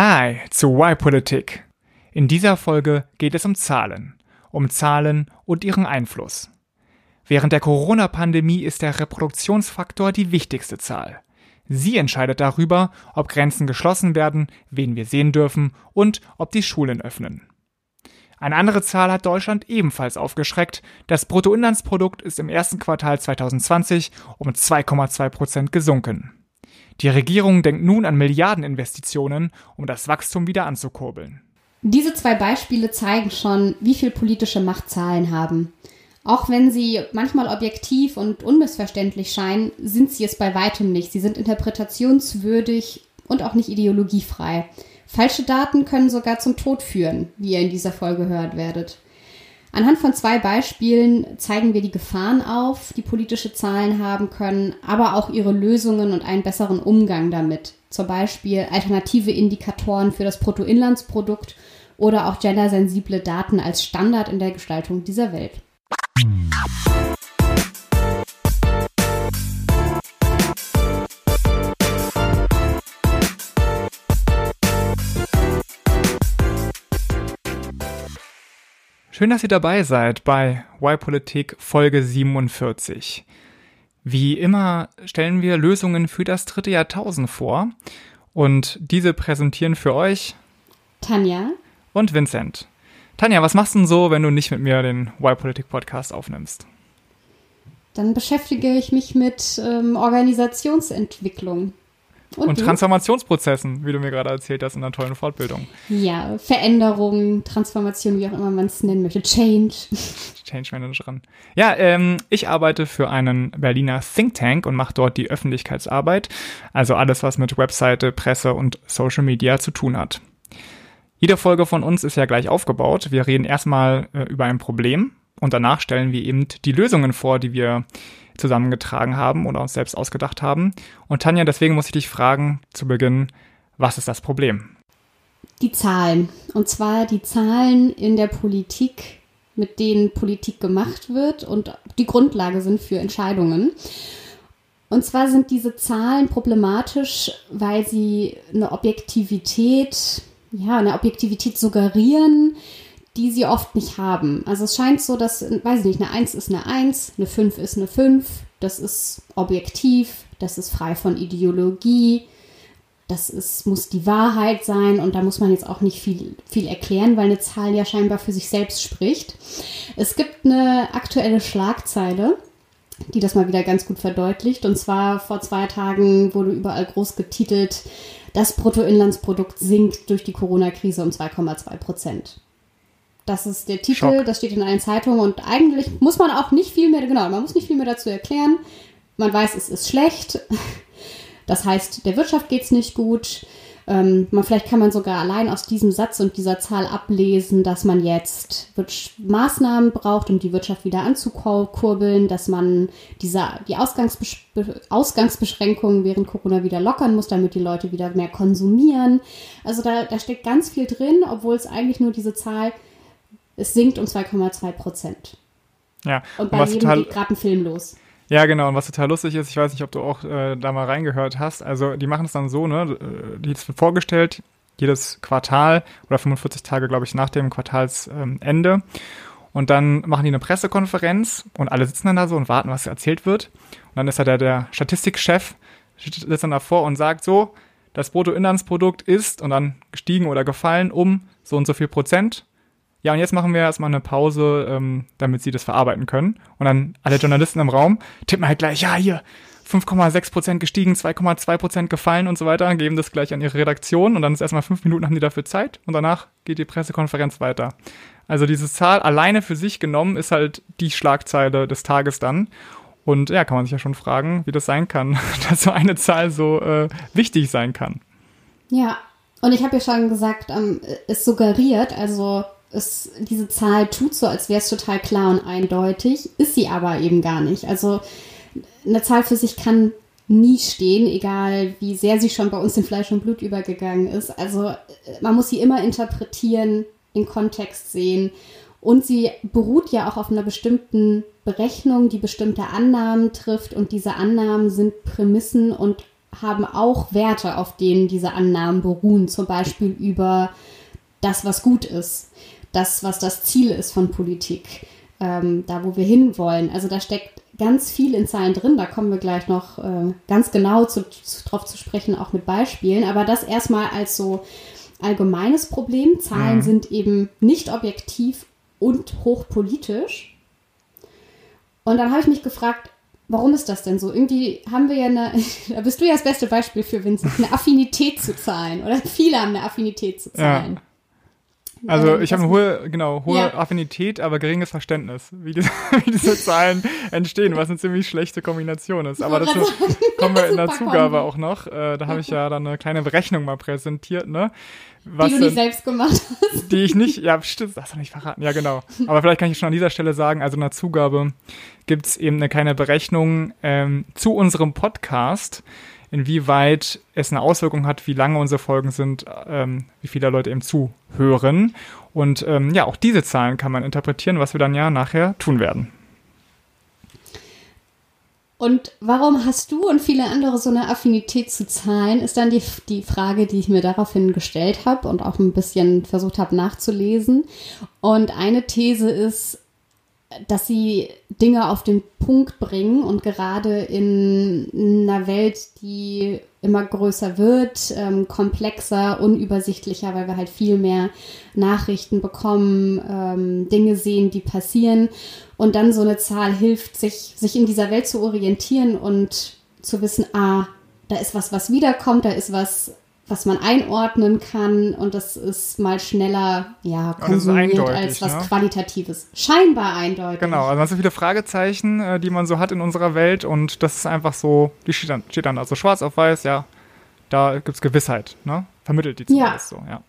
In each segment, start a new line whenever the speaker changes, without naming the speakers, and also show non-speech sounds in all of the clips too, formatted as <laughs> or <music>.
Hi zu Why Politik. In dieser Folge geht es um Zahlen, um Zahlen und ihren Einfluss. Während der Corona-Pandemie ist der Reproduktionsfaktor die wichtigste Zahl. Sie entscheidet darüber, ob Grenzen geschlossen werden, wen wir sehen dürfen und ob die Schulen öffnen. Eine andere Zahl hat Deutschland ebenfalls aufgeschreckt. Das Bruttoinlandsprodukt ist im ersten Quartal 2020 um 2,2 Prozent gesunken. Die Regierung denkt nun an Milliardeninvestitionen, um das Wachstum wieder anzukurbeln.
Diese zwei Beispiele zeigen schon, wie viel politische Macht Zahlen haben. Auch wenn sie manchmal objektiv und unmissverständlich scheinen, sind sie es bei weitem nicht. Sie sind interpretationswürdig und auch nicht ideologiefrei. Falsche Daten können sogar zum Tod führen, wie ihr in dieser Folge hören werdet. Anhand von zwei Beispielen zeigen wir die Gefahren auf, die politische Zahlen haben können, aber auch ihre Lösungen und einen besseren Umgang damit. Zum Beispiel alternative Indikatoren für das Bruttoinlandsprodukt oder auch gendersensible Daten als Standard in der Gestaltung dieser Welt.
Schön, dass ihr dabei seid bei Why Politik Folge 47. Wie immer stellen wir Lösungen für das dritte Jahrtausend vor und diese präsentieren für euch
Tanja
und Vincent. Tanja, was machst du denn so, wenn du nicht mit mir den Why Politik Podcast aufnimmst?
Dann beschäftige ich mich mit ähm, Organisationsentwicklung.
Und, und Transformationsprozessen, wie du mir gerade erzählt hast in einer tollen Fortbildung.
Ja, Veränderung, Transformation, wie auch immer man es nennen möchte. Change. <laughs>
Change Managerin. Ja, ähm, ich arbeite für einen Berliner Think Tank und mache dort die Öffentlichkeitsarbeit. Also alles, was mit Webseite, Presse und Social Media zu tun hat. Jede Folge von uns ist ja gleich aufgebaut. Wir reden erstmal äh, über ein Problem und danach stellen wir eben die Lösungen vor, die wir zusammengetragen haben oder uns selbst ausgedacht haben. Und Tanja, deswegen muss ich dich fragen zu Beginn, was ist das Problem?
Die Zahlen. Und zwar die Zahlen in der Politik, mit denen Politik gemacht wird und die Grundlage sind für Entscheidungen. Und zwar sind diese Zahlen problematisch, weil sie eine Objektivität, ja, eine Objektivität suggerieren, die sie oft nicht haben. Also es scheint so, dass, weiß ich nicht, eine 1 ist eine 1, eine 5 ist eine 5, das ist objektiv, das ist frei von Ideologie, das ist, muss die Wahrheit sein und da muss man jetzt auch nicht viel, viel erklären, weil eine Zahl ja scheinbar für sich selbst spricht. Es gibt eine aktuelle Schlagzeile, die das mal wieder ganz gut verdeutlicht. Und zwar vor zwei Tagen wurde überall groß getitelt, das Bruttoinlandsprodukt sinkt durch die Corona-Krise um 2,2 Prozent. Das ist der Titel, Schock. das steht in allen Zeitungen und eigentlich muss man auch nicht viel mehr, genau, man muss nicht viel mehr dazu erklären. Man weiß, es ist schlecht. <laughs> Das heißt, der Wirtschaft geht es nicht gut. Ähm, man, vielleicht kann man sogar allein aus diesem Satz und dieser Zahl ablesen, dass man jetzt Maßnahmen braucht, um die Wirtschaft wieder anzukurbeln, dass man diese, die Ausgangsbes Ausgangsbeschränkungen während Corona wieder lockern muss, damit die Leute wieder mehr konsumieren. Also da, da steckt ganz viel drin, obwohl es eigentlich nur diese Zahl es sinkt um 2,2 Prozent.
Ja.
Und bei und jedem geht gerade ein Film los.
Ja, genau. Und was total lustig ist, ich weiß nicht, ob du auch äh, da mal reingehört hast. Also die machen es dann so, ne? Äh, die ist vorgestellt, jedes Quartal oder 45 Tage, glaube ich, nach dem Quartalsende. Ähm, und dann machen die eine Pressekonferenz und alle sitzen dann da so und warten, was erzählt wird. Und dann ist da der, der Statistikchef, sitzt dann davor und sagt so, das Bruttoinlandsprodukt ist und dann gestiegen oder gefallen um so und so viel Prozent. Ja, und jetzt machen wir erstmal eine Pause, ähm, damit sie das verarbeiten können. Und dann alle Journalisten im Raum tippen halt gleich, ja, hier, 5,6% gestiegen, 2,2% gefallen und so weiter, geben das gleich an ihre Redaktion und dann ist erstmal fünf Minuten haben die dafür Zeit und danach geht die Pressekonferenz weiter. Also diese Zahl alleine für sich genommen ist halt die Schlagzeile des Tages dann. Und ja, kann man sich ja schon fragen, wie das sein kann, <laughs> dass so eine Zahl so äh, wichtig sein kann.
Ja, und ich habe ja schon gesagt, ähm, es suggeriert, also es, diese Zahl tut so, als wäre es total klar und eindeutig, ist sie aber eben gar nicht. Also eine Zahl für sich kann nie stehen, egal wie sehr sie schon bei uns in Fleisch und Blut übergegangen ist. Also man muss sie immer interpretieren, in Kontext sehen. Und sie beruht ja auch auf einer bestimmten Berechnung, die bestimmte Annahmen trifft. Und diese Annahmen sind Prämissen und haben auch Werte, auf denen diese Annahmen beruhen, zum Beispiel über das, was gut ist, das, was das Ziel ist von Politik, ähm, da, wo wir hinwollen. Also da steckt ganz viel in Zahlen drin, da kommen wir gleich noch äh, ganz genau zu, zu, drauf zu sprechen, auch mit Beispielen, aber das erstmal als so allgemeines Problem. Zahlen mhm. sind eben nicht objektiv und hochpolitisch. Und dann habe ich mich gefragt, warum ist das denn so? Irgendwie haben wir ja eine, <laughs> da bist du ja das beste Beispiel für Vincent, eine Affinität zu Zahlen oder viele haben eine Affinität zu Zahlen. Ja.
Also ich habe eine hohe, genau, hohe ja. Affinität, aber geringes Verständnis, wie diese, <laughs> wie diese <laughs> Zahlen entstehen, was eine ziemlich schlechte Kombination ist. Aber dazu <laughs> kommen wir in der Zugabe auch noch. Äh, da habe ich ja dann eine kleine Berechnung mal präsentiert, ne?
Was die du nicht selbst gemacht hast.
Die ich nicht, ja, stimmt, das hast du nicht verraten. Ja, genau. Aber vielleicht kann ich schon an dieser Stelle sagen, also in der Zugabe gibt es eben eine kleine Berechnung ähm, zu unserem Podcast, inwieweit es eine Auswirkung hat, wie lange unsere Folgen sind, ähm, wie viele Leute eben zuhören. Und ähm, ja, auch diese Zahlen kann man interpretieren, was wir dann ja nachher tun werden.
Und warum hast du und viele andere so eine Affinität zu Zahlen, ist dann die, die Frage, die ich mir daraufhin gestellt habe und auch ein bisschen versucht habe nachzulesen. Und eine These ist, dass sie Dinge auf den Punkt bringen und gerade in einer Welt, die immer größer wird, ähm, komplexer, unübersichtlicher, weil wir halt viel mehr Nachrichten bekommen, ähm, Dinge sehen, die passieren. Und dann so eine Zahl hilft, sich, sich in dieser Welt zu orientieren und zu wissen, ah, da ist was, was wiederkommt, da ist was, was man einordnen kann und das ist mal schneller ja, konsumiert als was ne? Qualitatives. Scheinbar eindeutig.
Genau, also man hat so viele Fragezeichen, äh, die man so hat in unserer Welt und das ist einfach so, die steht dann, steht dann also schwarz auf weiß, ja, da gibt es Gewissheit, ne? Vermittelt die zumindest ja. so, ja.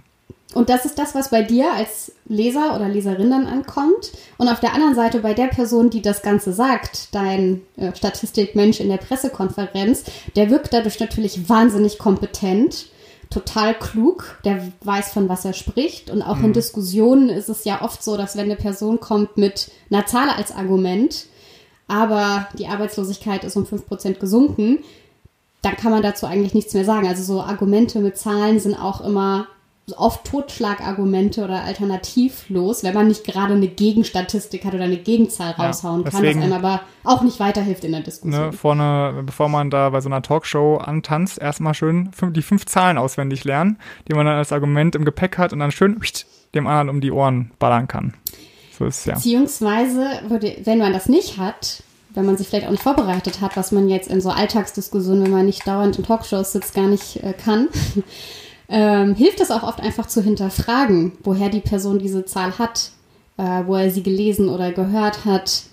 Und das ist das, was bei dir als Leser oder Leserin dann ankommt. Und auf der anderen Seite bei der Person, die das Ganze sagt, dein äh, Statistikmensch in der Pressekonferenz, der wirkt dadurch natürlich wahnsinnig kompetent total klug, der weiß, von was er spricht. Und auch mhm. in Diskussionen ist es ja oft so, dass wenn eine Person kommt mit einer Zahl als Argument, aber die Arbeitslosigkeit ist um 5% gesunken, dann kann man dazu eigentlich nichts mehr sagen. Also so Argumente mit Zahlen sind auch immer oft Totschlagargumente oder alternativlos, wenn man nicht gerade eine Gegenstatistik hat oder eine Gegenzahl raushauen ja, kann, was einem aber auch nicht weiterhilft in der Diskussion.
Ne, vorne, bevor man da bei so einer Talkshow antanzt, erstmal schön die fünf Zahlen auswendig lernen, die man dann als Argument im Gepäck hat und dann schön dem anderen um die Ohren ballern kann.
So ist ja. Beziehungsweise, wenn man das nicht hat, wenn man sich vielleicht auch nicht vorbereitet hat, was man jetzt in so Alltagsdiskussionen, wenn man nicht dauernd in Talkshows sitzt, gar nicht äh, kann, ähm, hilft es auch oft einfach zu hinterfragen, woher die Person diese Zahl hat, äh, wo er sie gelesen oder gehört hat,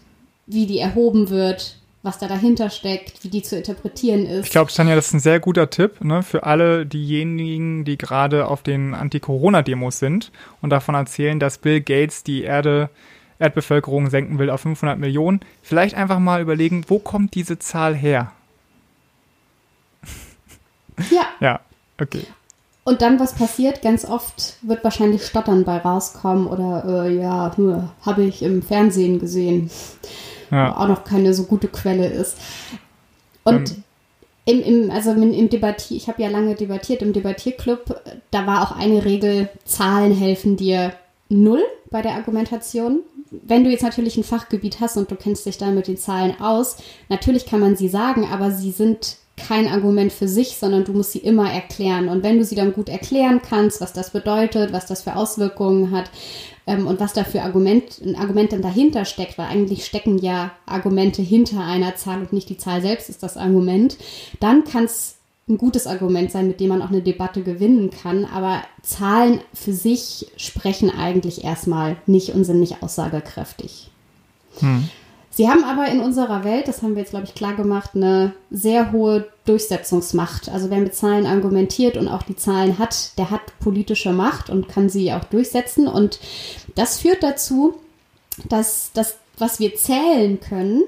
wie die erhoben wird, was da dahinter steckt, wie die zu interpretieren ist.
Ich glaube, Tanja, das ist ein sehr guter Tipp ne, für alle diejenigen, die gerade auf den Anti-Corona-Demos sind und davon erzählen, dass Bill Gates die Erde, Erdbevölkerung senken will auf 500 Millionen. Vielleicht einfach mal überlegen, wo kommt diese Zahl her?
Ja.
Ja, okay.
Und dann, was passiert? Ganz oft wird wahrscheinlich Stottern bei rauskommen oder äh, ja, habe ich im Fernsehen gesehen. Ja. Auch noch keine so gute Quelle ist. Und ähm. im, im, also im, im Debattier, ich habe ja lange debattiert im Debattierclub, da war auch eine Regel, Zahlen helfen dir null bei der Argumentation. Wenn du jetzt natürlich ein Fachgebiet hast und du kennst dich dann mit den Zahlen aus, natürlich kann man sie sagen, aber sie sind kein Argument für sich, sondern du musst sie immer erklären. Und wenn du sie dann gut erklären kannst, was das bedeutet, was das für Auswirkungen hat ähm, und was da für Argument, ein Argument dann dahinter steckt, weil eigentlich stecken ja Argumente hinter einer Zahl und nicht die Zahl selbst ist das Argument, dann kann es ein gutes Argument sein, mit dem man auch eine Debatte gewinnen kann. Aber Zahlen für sich sprechen eigentlich erstmal nicht und sind nicht aussagekräftig. Hm. Sie haben aber in unserer Welt, das haben wir jetzt, glaube ich, klar gemacht, eine sehr hohe Durchsetzungsmacht. Also wer mit Zahlen argumentiert und auch die Zahlen hat, der hat politische Macht und kann sie auch durchsetzen. Und das führt dazu, dass das, was wir zählen können,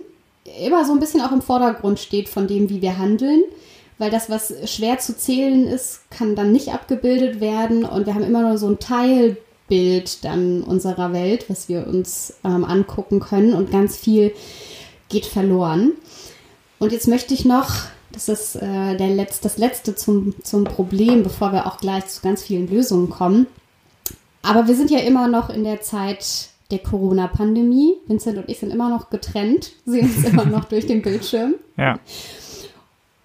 immer so ein bisschen auch im Vordergrund steht von dem, wie wir handeln. Weil das, was schwer zu zählen ist, kann dann nicht abgebildet werden. Und wir haben immer nur so ein Teil Bild dann unserer Welt, was wir uns ähm, angucken können und ganz viel geht verloren. Und jetzt möchte ich noch Das ist äh, der Letz-, das Letzte zum, zum Problem, bevor wir auch gleich zu ganz vielen Lösungen kommen. Aber wir sind ja immer noch in der Zeit der Corona-Pandemie. Vincent und ich sind immer noch getrennt, sehen uns immer noch <laughs> durch den Bildschirm.
Ja.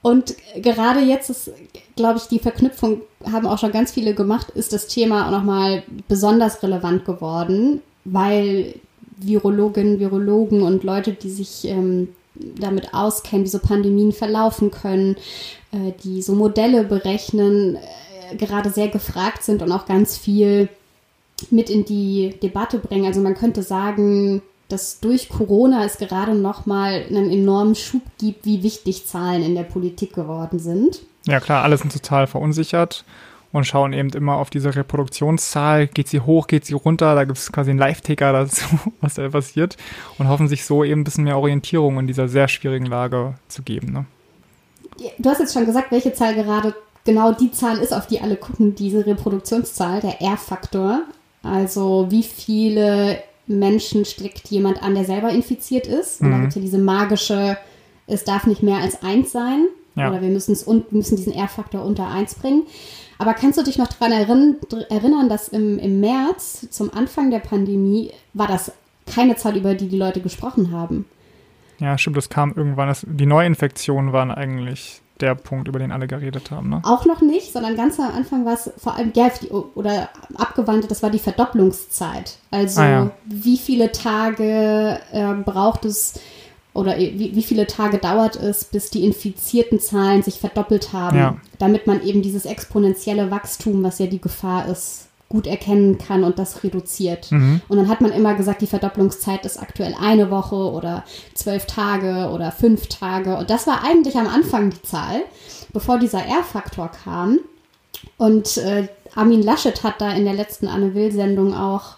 Und gerade jetzt ist, glaube ich, die Verknüpfung haben auch schon ganz viele gemacht, ist das Thema auch nochmal besonders relevant geworden, weil Virologinnen, Virologen und Leute, die sich ähm, damit auskennen, wie so Pandemien verlaufen können, äh, die so Modelle berechnen, äh, gerade sehr gefragt sind und auch ganz viel mit in die Debatte bringen. Also man könnte sagen, dass durch Corona es gerade noch mal einen enormen Schub gibt, wie wichtig Zahlen in der Politik geworden sind.
Ja klar, alle sind total verunsichert und schauen eben immer auf diese Reproduktionszahl. Geht sie hoch, geht sie runter? Da gibt es quasi einen Live-Ticker dazu, <laughs> was da passiert und hoffen sich so eben ein bisschen mehr Orientierung in dieser sehr schwierigen Lage zu geben. Ne?
Du hast jetzt schon gesagt, welche Zahl gerade genau die Zahl ist, auf die alle gucken, diese Reproduktionszahl, der R-Faktor. Also wie viele Menschen steckt jemand an, der selber infiziert ist. Und mhm. da gibt es ja diese magische, es darf nicht mehr als eins sein. Ja. Oder wir müssen es müssen diesen R-Faktor unter eins bringen. Aber kannst du dich noch daran erinnern, erinnern dass im, im März, zum Anfang der Pandemie, war das keine Zahl, über die die Leute gesprochen haben?
Ja, stimmt, das kam irgendwann. Das, die Neuinfektionen waren eigentlich der Punkt, über den alle geredet haben. Ne?
Auch noch nicht, sondern ganz am Anfang war es vor allem, ja, oder abgewandelt, das war die Verdopplungszeit. Also ah, ja. wie viele Tage äh, braucht es oder wie, wie viele Tage dauert es, bis die infizierten Zahlen sich verdoppelt haben, ja. damit man eben dieses exponentielle Wachstum, was ja die Gefahr ist, gut erkennen kann und das reduziert. Mhm. Und dann hat man immer gesagt, die Verdopplungszeit ist aktuell eine Woche oder zwölf Tage oder fünf Tage. Und das war eigentlich am Anfang die Zahl, bevor dieser R-Faktor kam. Und äh, Armin Laschet hat da in der letzten Anne Will-Sendung auch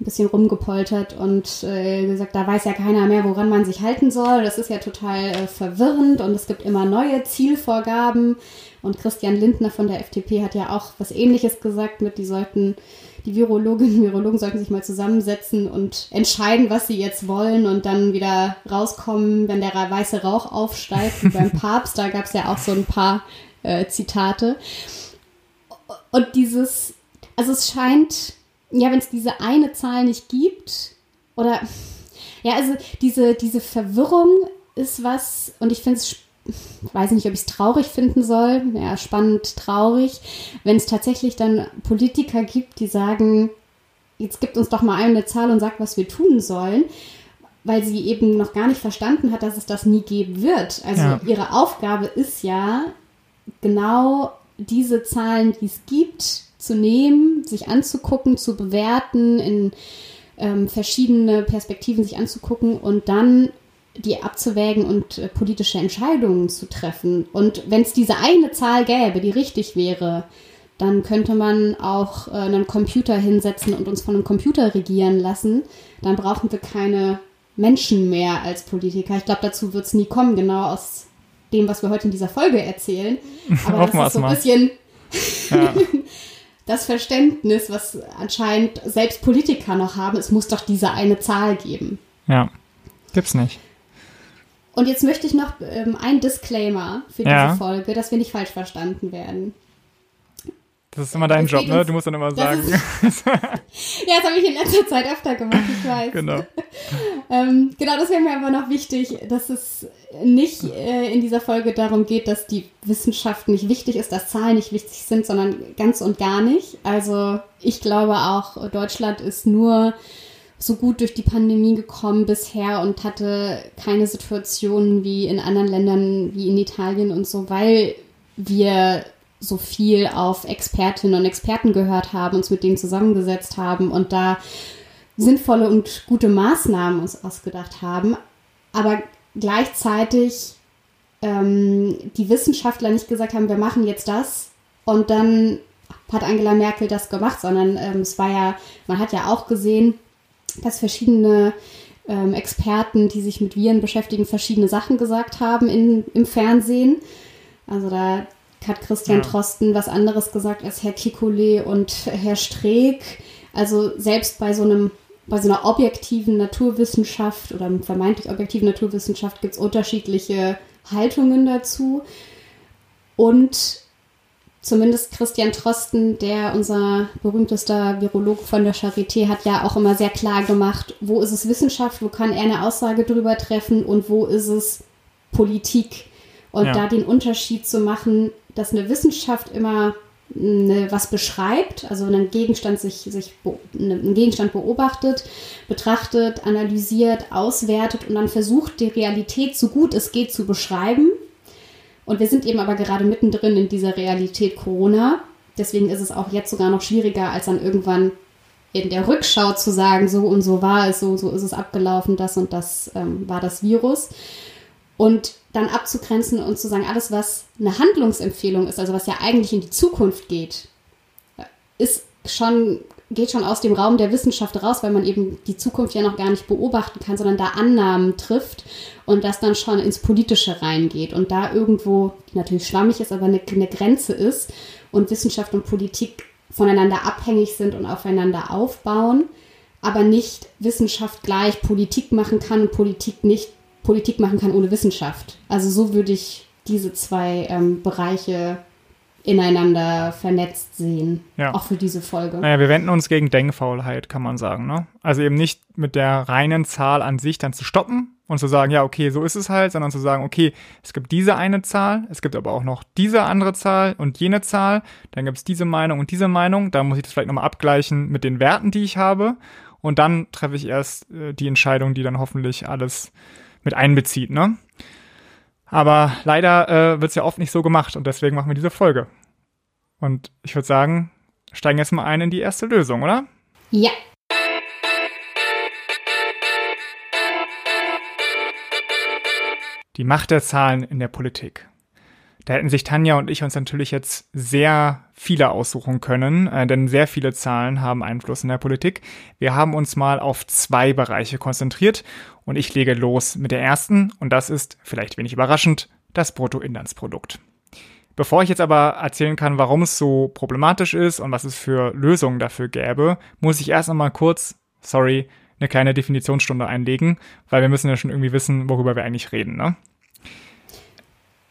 ein bisschen rumgepoltert und äh, gesagt, da weiß ja keiner mehr, woran man sich halten soll. Das ist ja total äh, verwirrend und es gibt immer neue Zielvorgaben. Und Christian Lindner von der FDP hat ja auch was Ähnliches gesagt mit, die sollten, die Virologinnen und Virologen sollten sich mal zusammensetzen und entscheiden, was sie jetzt wollen und dann wieder rauskommen, wenn der weiße Rauch aufsteigt, wie <laughs> beim Papst. Da gab es ja auch so ein paar äh, Zitate. Und dieses, also es scheint, ja, wenn es diese eine Zahl nicht gibt, oder ja, also diese, diese Verwirrung ist was, und ich finde es ich weiß nicht, ob ich es traurig finden soll, ja, spannend traurig, wenn es tatsächlich dann Politiker gibt, die sagen, jetzt gibt uns doch mal eine Zahl und sagt, was wir tun sollen, weil sie eben noch gar nicht verstanden hat, dass es das nie geben wird. Also ja. ihre Aufgabe ist ja, genau diese Zahlen, die es gibt, zu nehmen, sich anzugucken, zu bewerten, in ähm, verschiedene Perspektiven sich anzugucken und dann die abzuwägen und äh, politische Entscheidungen zu treffen. Und wenn es diese eine Zahl gäbe, die richtig wäre, dann könnte man auch äh, einen Computer hinsetzen und uns von einem Computer regieren lassen. Dann brauchen wir keine Menschen mehr als Politiker. Ich glaube, dazu wird es nie kommen, genau aus dem, was wir heute in dieser Folge erzählen. <laughs> Aber das ist so ein bisschen ja. <laughs> das Verständnis, was anscheinend selbst Politiker noch haben. Es muss doch diese eine Zahl geben.
Ja, gibt's nicht.
Und jetzt möchte ich noch ähm, ein Disclaimer für diese ja. Folge, dass wir nicht falsch verstanden werden.
Das ist immer dein Job, ne? Du musst dann immer sagen.
Ist, <laughs> ja, das habe ich in letzter Zeit öfter gemacht, ich weiß.
Genau. <laughs>
ähm, genau, das wäre mir aber noch wichtig, dass es nicht äh, in dieser Folge darum geht, dass die Wissenschaft nicht wichtig ist, dass Zahlen nicht wichtig sind, sondern ganz und gar nicht. Also ich glaube auch, Deutschland ist nur so gut durch die Pandemie gekommen bisher und hatte keine Situationen wie in anderen Ländern, wie in Italien und so, weil wir so viel auf Expertinnen und Experten gehört haben, uns mit denen zusammengesetzt haben und da sinnvolle und gute Maßnahmen uns ausgedacht haben. Aber gleichzeitig ähm, die Wissenschaftler nicht gesagt haben, wir machen jetzt das und dann hat Angela Merkel das gemacht, sondern ähm, es war ja, man hat ja auch gesehen, dass verschiedene ähm, Experten, die sich mit Viren beschäftigen, verschiedene Sachen gesagt haben in, im Fernsehen. Also da hat Christian ja. Trosten was anderes gesagt als Herr Kikule und Herr Streeck. Also selbst bei so einem bei so einer objektiven Naturwissenschaft oder vermeintlich objektiven Naturwissenschaft gibt es unterschiedliche Haltungen dazu. Und zumindest Christian Trosten, der unser berühmtester Virologe von der Charité, hat ja auch immer sehr klar gemacht, wo ist es Wissenschaft, wo kann er eine Aussage drüber treffen und wo ist es Politik. Und ja. da den Unterschied zu machen, dass eine Wissenschaft immer eine, was beschreibt, also einen Gegenstand sich, sich einen Gegenstand beobachtet, betrachtet, analysiert, auswertet und dann versucht, die Realität so gut es geht zu beschreiben. Und wir sind eben aber gerade mittendrin in dieser Realität Corona. Deswegen ist es auch jetzt sogar noch schwieriger, als dann irgendwann in der Rückschau zu sagen, so und so war es, so, so ist es abgelaufen, das und das ähm, war das Virus. Und dann abzugrenzen und zu sagen, alles, was eine Handlungsempfehlung ist, also was ja eigentlich in die Zukunft geht, ist schon, geht schon aus dem Raum der Wissenschaft raus, weil man eben die Zukunft ja noch gar nicht beobachten kann, sondern da Annahmen trifft und das dann schon ins Politische reingeht und da irgendwo, die natürlich schwammig ist, aber eine, eine Grenze ist und Wissenschaft und Politik voneinander abhängig sind und aufeinander aufbauen, aber nicht Wissenschaft gleich Politik machen kann und Politik nicht Politik machen kann ohne Wissenschaft. Also so würde ich diese zwei ähm, Bereiche ineinander vernetzt sehen. Ja. Auch für diese Folge.
Naja, wir wenden uns gegen Denkfaulheit, kann man sagen. Ne? Also eben nicht mit der reinen Zahl an sich dann zu stoppen und zu sagen, ja, okay, so ist es halt, sondern zu sagen, okay, es gibt diese eine Zahl, es gibt aber auch noch diese andere Zahl und jene Zahl, dann gibt es diese Meinung und diese Meinung, da muss ich das vielleicht nochmal abgleichen mit den Werten, die ich habe und dann treffe ich erst äh, die Entscheidung, die dann hoffentlich alles mit einbezieht, ne? Aber leider äh, wird es ja oft nicht so gemacht und deswegen machen wir diese Folge. Und ich würde sagen, steigen jetzt mal ein in die erste Lösung, oder?
Ja.
Die Macht der Zahlen in der Politik. Da hätten sich Tanja und ich uns natürlich jetzt sehr viele aussuchen können, äh, denn sehr viele Zahlen haben Einfluss in der Politik. Wir haben uns mal auf zwei Bereiche konzentriert und ich lege los mit der ersten und das ist, vielleicht wenig überraschend, das Bruttoinlandsprodukt. Bevor ich jetzt aber erzählen kann, warum es so problematisch ist und was es für Lösungen dafür gäbe, muss ich erst einmal kurz, sorry, eine kleine Definitionsstunde einlegen, weil wir müssen ja schon irgendwie wissen, worüber wir eigentlich reden, ne?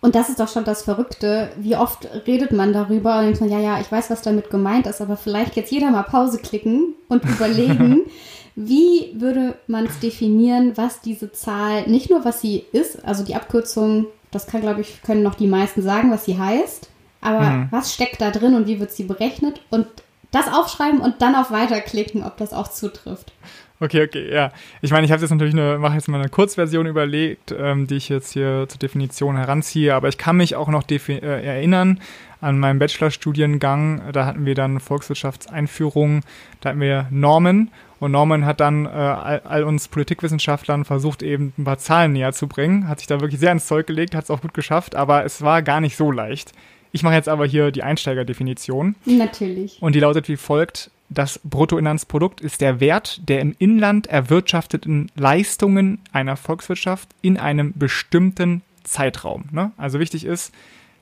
Und das ist doch schon das Verrückte. Wie oft redet man darüber und denkt man, ja, ja, ich weiß, was damit gemeint ist, aber vielleicht jetzt jeder mal Pause klicken und überlegen, <laughs> wie würde man es definieren, was diese Zahl, nicht nur was sie ist, also die Abkürzung, das kann, glaube ich, können noch die meisten sagen, was sie heißt, aber mhm. was steckt da drin und wie wird sie berechnet und das aufschreiben und dann auf Weiterklicken, ob das auch zutrifft.
Okay, okay, ja. Ich meine, ich habe jetzt natürlich eine, mache jetzt mal eine Kurzversion überlegt, ähm, die ich jetzt hier zur Definition heranziehe, aber ich kann mich auch noch äh, erinnern an meinem Bachelorstudiengang. Da hatten wir dann Volkswirtschaftseinführung, da hatten wir Normen und Norman hat dann äh, all, all, uns Politikwissenschaftlern versucht, eben ein paar Zahlen näher zu bringen, hat sich da wirklich sehr ins Zeug gelegt, hat es auch gut geschafft, aber es war gar nicht so leicht. Ich mache jetzt aber hier die Einsteigerdefinition.
Natürlich.
Und die lautet wie folgt. Das Bruttoinlandsprodukt ist der Wert der im Inland erwirtschafteten Leistungen einer Volkswirtschaft in einem bestimmten Zeitraum. Ne? Also wichtig ist,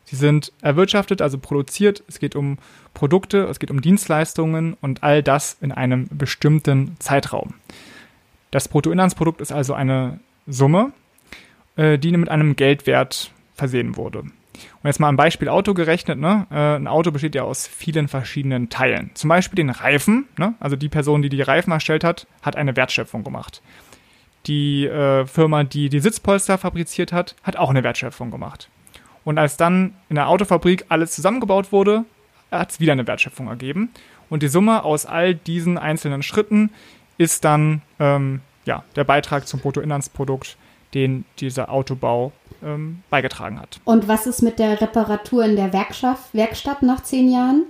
sie sind erwirtschaftet, also produziert. Es geht um Produkte, es geht um Dienstleistungen und all das in einem bestimmten Zeitraum. Das Bruttoinlandsprodukt ist also eine Summe, äh, die mit einem Geldwert versehen wurde. Und jetzt mal ein Beispiel Auto gerechnet. Ne? Äh, ein Auto besteht ja aus vielen verschiedenen Teilen. Zum Beispiel den Reifen. Ne? Also die Person, die die Reifen erstellt hat, hat eine Wertschöpfung gemacht. Die äh, Firma, die die Sitzpolster fabriziert hat, hat auch eine Wertschöpfung gemacht. Und als dann in der Autofabrik alles zusammengebaut wurde, hat es wieder eine Wertschöpfung ergeben. Und die Summe aus all diesen einzelnen Schritten ist dann ähm, ja, der Beitrag zum Bruttoinlandsprodukt, den dieser Autobau ähm, beigetragen hat.
Und was ist mit der Reparatur in der Werkschaft, Werkstatt nach zehn Jahren?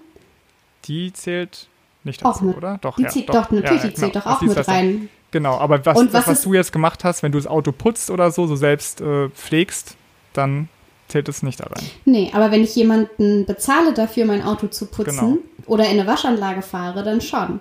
Die zählt nicht dazu,
mit,
oder?
Doch, die ja, zieht, doch, doch natürlich, ja, die zählt genau. doch auch mit rein.
Genau, aber was, was, das, was du jetzt gemacht hast, wenn du das Auto putzt oder so, so selbst äh, pflegst, dann zählt es nicht da rein.
Nee, aber wenn ich jemanden bezahle dafür, mein Auto zu putzen genau. oder in eine Waschanlage fahre, dann schon.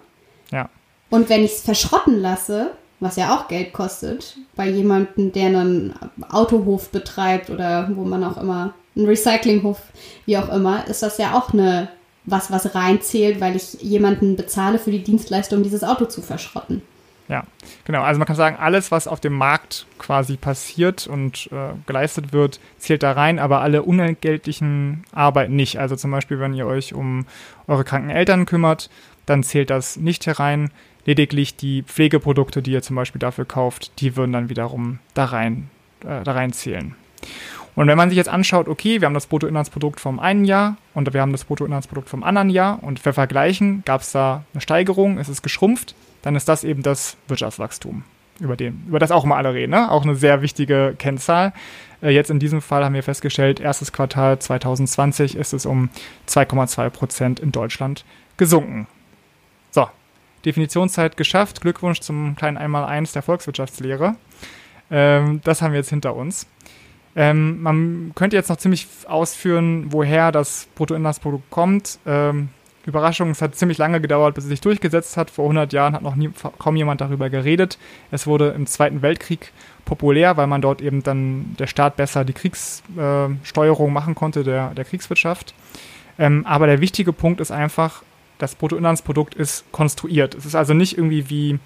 Ja.
Und wenn ich es verschrotten lasse, was ja auch Geld kostet, bei jemandem, der einen Autohof betreibt oder wo man auch immer, einen Recyclinghof, wie auch immer, ist das ja auch eine, was, was reinzählt, weil ich jemanden bezahle für die Dienstleistung, dieses Auto zu verschrotten.
Ja, genau. Also man kann sagen, alles, was auf dem Markt quasi passiert und äh, geleistet wird, zählt da rein, aber alle unentgeltlichen Arbeiten nicht. Also zum Beispiel, wenn ihr euch um eure kranken Eltern kümmert, dann zählt das nicht herein. Lediglich die Pflegeprodukte, die ihr zum Beispiel dafür kauft, die würden dann wiederum da rein, äh, da rein zählen. Und wenn man sich jetzt anschaut, okay, wir haben das Bruttoinlandsprodukt vom einen Jahr und wir haben das Bruttoinlandsprodukt vom anderen Jahr und wir vergleichen, gab es da eine Steigerung, ist es geschrumpft, dann ist das eben das Wirtschaftswachstum, über, den, über das auch mal alle reden. Ne? Auch eine sehr wichtige Kennzahl. Äh, jetzt in diesem Fall haben wir festgestellt, erstes Quartal 2020 ist es um 2,2 Prozent in Deutschland gesunken. So, Definitionszeit geschafft. Glückwunsch zum kleinen Einmaleins der Volkswirtschaftslehre. Ähm, das haben wir jetzt hinter uns. Ähm, man könnte jetzt noch ziemlich ausführen, woher das Bruttoinlandsprodukt kommt. Ähm, Überraschung, es hat ziemlich lange gedauert, bis es sich durchgesetzt hat. Vor 100 Jahren hat noch nie, kaum jemand darüber geredet. Es wurde im Zweiten Weltkrieg populär, weil man dort eben dann der Staat besser die Kriegssteuerung äh, machen konnte, der, der Kriegswirtschaft. Ähm, aber der wichtige Punkt ist einfach, das Bruttoinlandsprodukt ist konstruiert. Es ist also nicht irgendwie wie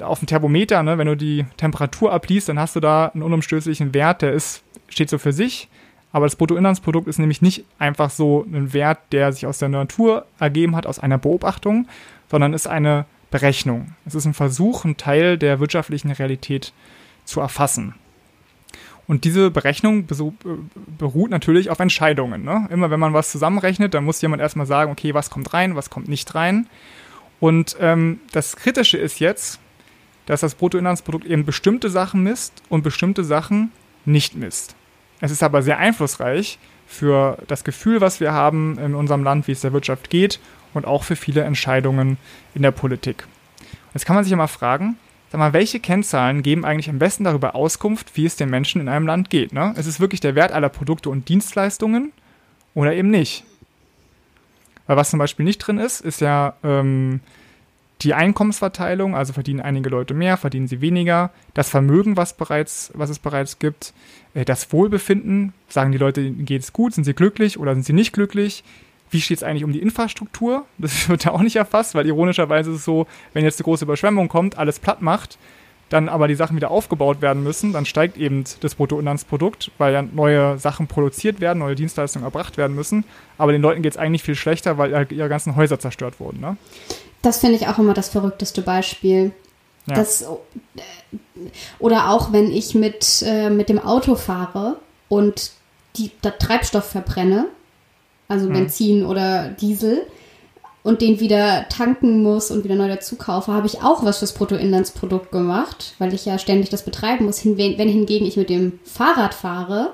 auf dem Thermometer, ne? wenn du die Temperatur abliest, dann hast du da einen unumstößlichen Wert, der ist, steht so für sich. Aber das Bruttoinlandsprodukt ist nämlich nicht einfach so ein Wert, der sich aus der Natur ergeben hat, aus einer Beobachtung, sondern ist eine Berechnung. Es ist ein Versuch, einen Teil der wirtschaftlichen Realität zu erfassen. Und diese Berechnung beruht natürlich auf Entscheidungen. Ne? Immer wenn man was zusammenrechnet, dann muss jemand erstmal sagen, okay, was kommt rein, was kommt nicht rein. Und ähm, das Kritische ist jetzt, dass das Bruttoinlandsprodukt eben bestimmte Sachen misst und bestimmte Sachen nicht misst. Es ist aber sehr einflussreich für das Gefühl, was wir haben in unserem Land, wie es der Wirtschaft geht und auch für viele Entscheidungen in der Politik. Jetzt kann man sich immer fragen, sag mal, welche Kennzahlen geben eigentlich am besten darüber Auskunft, wie es den Menschen in einem Land geht? Ne? Ist es wirklich der Wert aller Produkte und Dienstleistungen oder eben nicht? Weil was zum Beispiel nicht drin ist, ist ja ähm, die Einkommensverteilung, also verdienen einige Leute mehr, verdienen sie weniger, das Vermögen, was, bereits, was es bereits gibt, äh, das Wohlbefinden, sagen die Leute, geht es gut, sind sie glücklich oder sind sie nicht glücklich, wie steht es eigentlich um die Infrastruktur? Das <laughs> wird da auch nicht erfasst, weil ironischerweise ist es so, wenn jetzt eine große Überschwemmung kommt, alles platt macht, dann aber die Sachen wieder aufgebaut werden müssen, dann steigt eben das Bruttoinlandsprodukt, weil ja neue Sachen produziert werden, neue Dienstleistungen erbracht werden müssen. Aber den Leuten geht es eigentlich viel schlechter, weil ihre ganzen Häuser zerstört wurden. Ne?
Das finde ich auch immer das verrückteste Beispiel. Ja. Das, oder auch wenn ich mit, äh, mit dem Auto fahre und die, der Treibstoff verbrenne, also mhm. Benzin oder Diesel, und den wieder tanken muss und wieder neu dazu kaufe, habe ich auch was fürs Bruttoinlandsprodukt gemacht, weil ich ja ständig das betreiben muss. Wenn hingegen ich mit dem Fahrrad fahre,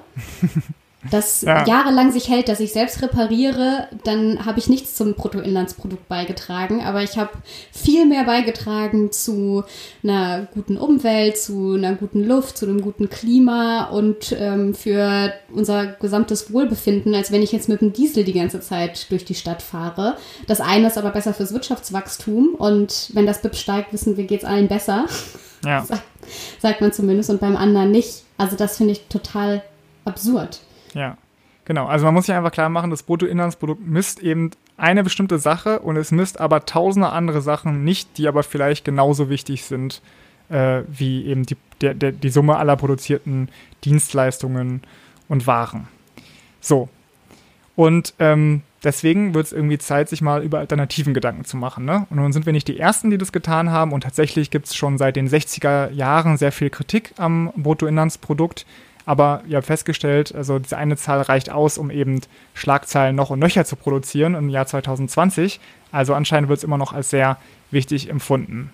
<laughs> das ja. jahrelang sich hält, dass ich selbst repariere, dann habe ich nichts zum Bruttoinlandsprodukt beigetragen. Aber ich habe viel mehr beigetragen zu einer guten Umwelt, zu einer guten Luft, zu einem guten Klima und ähm, für unser gesamtes Wohlbefinden, als wenn ich jetzt mit dem Diesel die ganze Zeit durch die Stadt fahre. Das eine ist aber besser fürs Wirtschaftswachstum und wenn das BIP steigt, wissen wir, geht es allen besser. Ja. <laughs> Sagt man zumindest und beim anderen nicht. Also das finde ich total absurd.
Ja, genau. Also man muss sich einfach klar machen, das Bruttoinlandsprodukt misst eben eine bestimmte Sache und es misst aber tausende andere Sachen nicht, die aber vielleicht genauso wichtig sind äh, wie eben die, der, der, die Summe aller produzierten Dienstleistungen und Waren. So. Und ähm, deswegen wird es irgendwie Zeit, sich mal über Alternativen Gedanken zu machen. Ne? Und nun sind wir nicht die Ersten, die das getan haben. Und tatsächlich gibt es schon seit den 60er Jahren sehr viel Kritik am Bruttoinlandsprodukt. Aber ihr habt festgestellt, also diese eine Zahl reicht aus, um eben Schlagzeilen noch und nöcher zu produzieren im Jahr 2020. Also anscheinend wird es immer noch als sehr wichtig empfunden.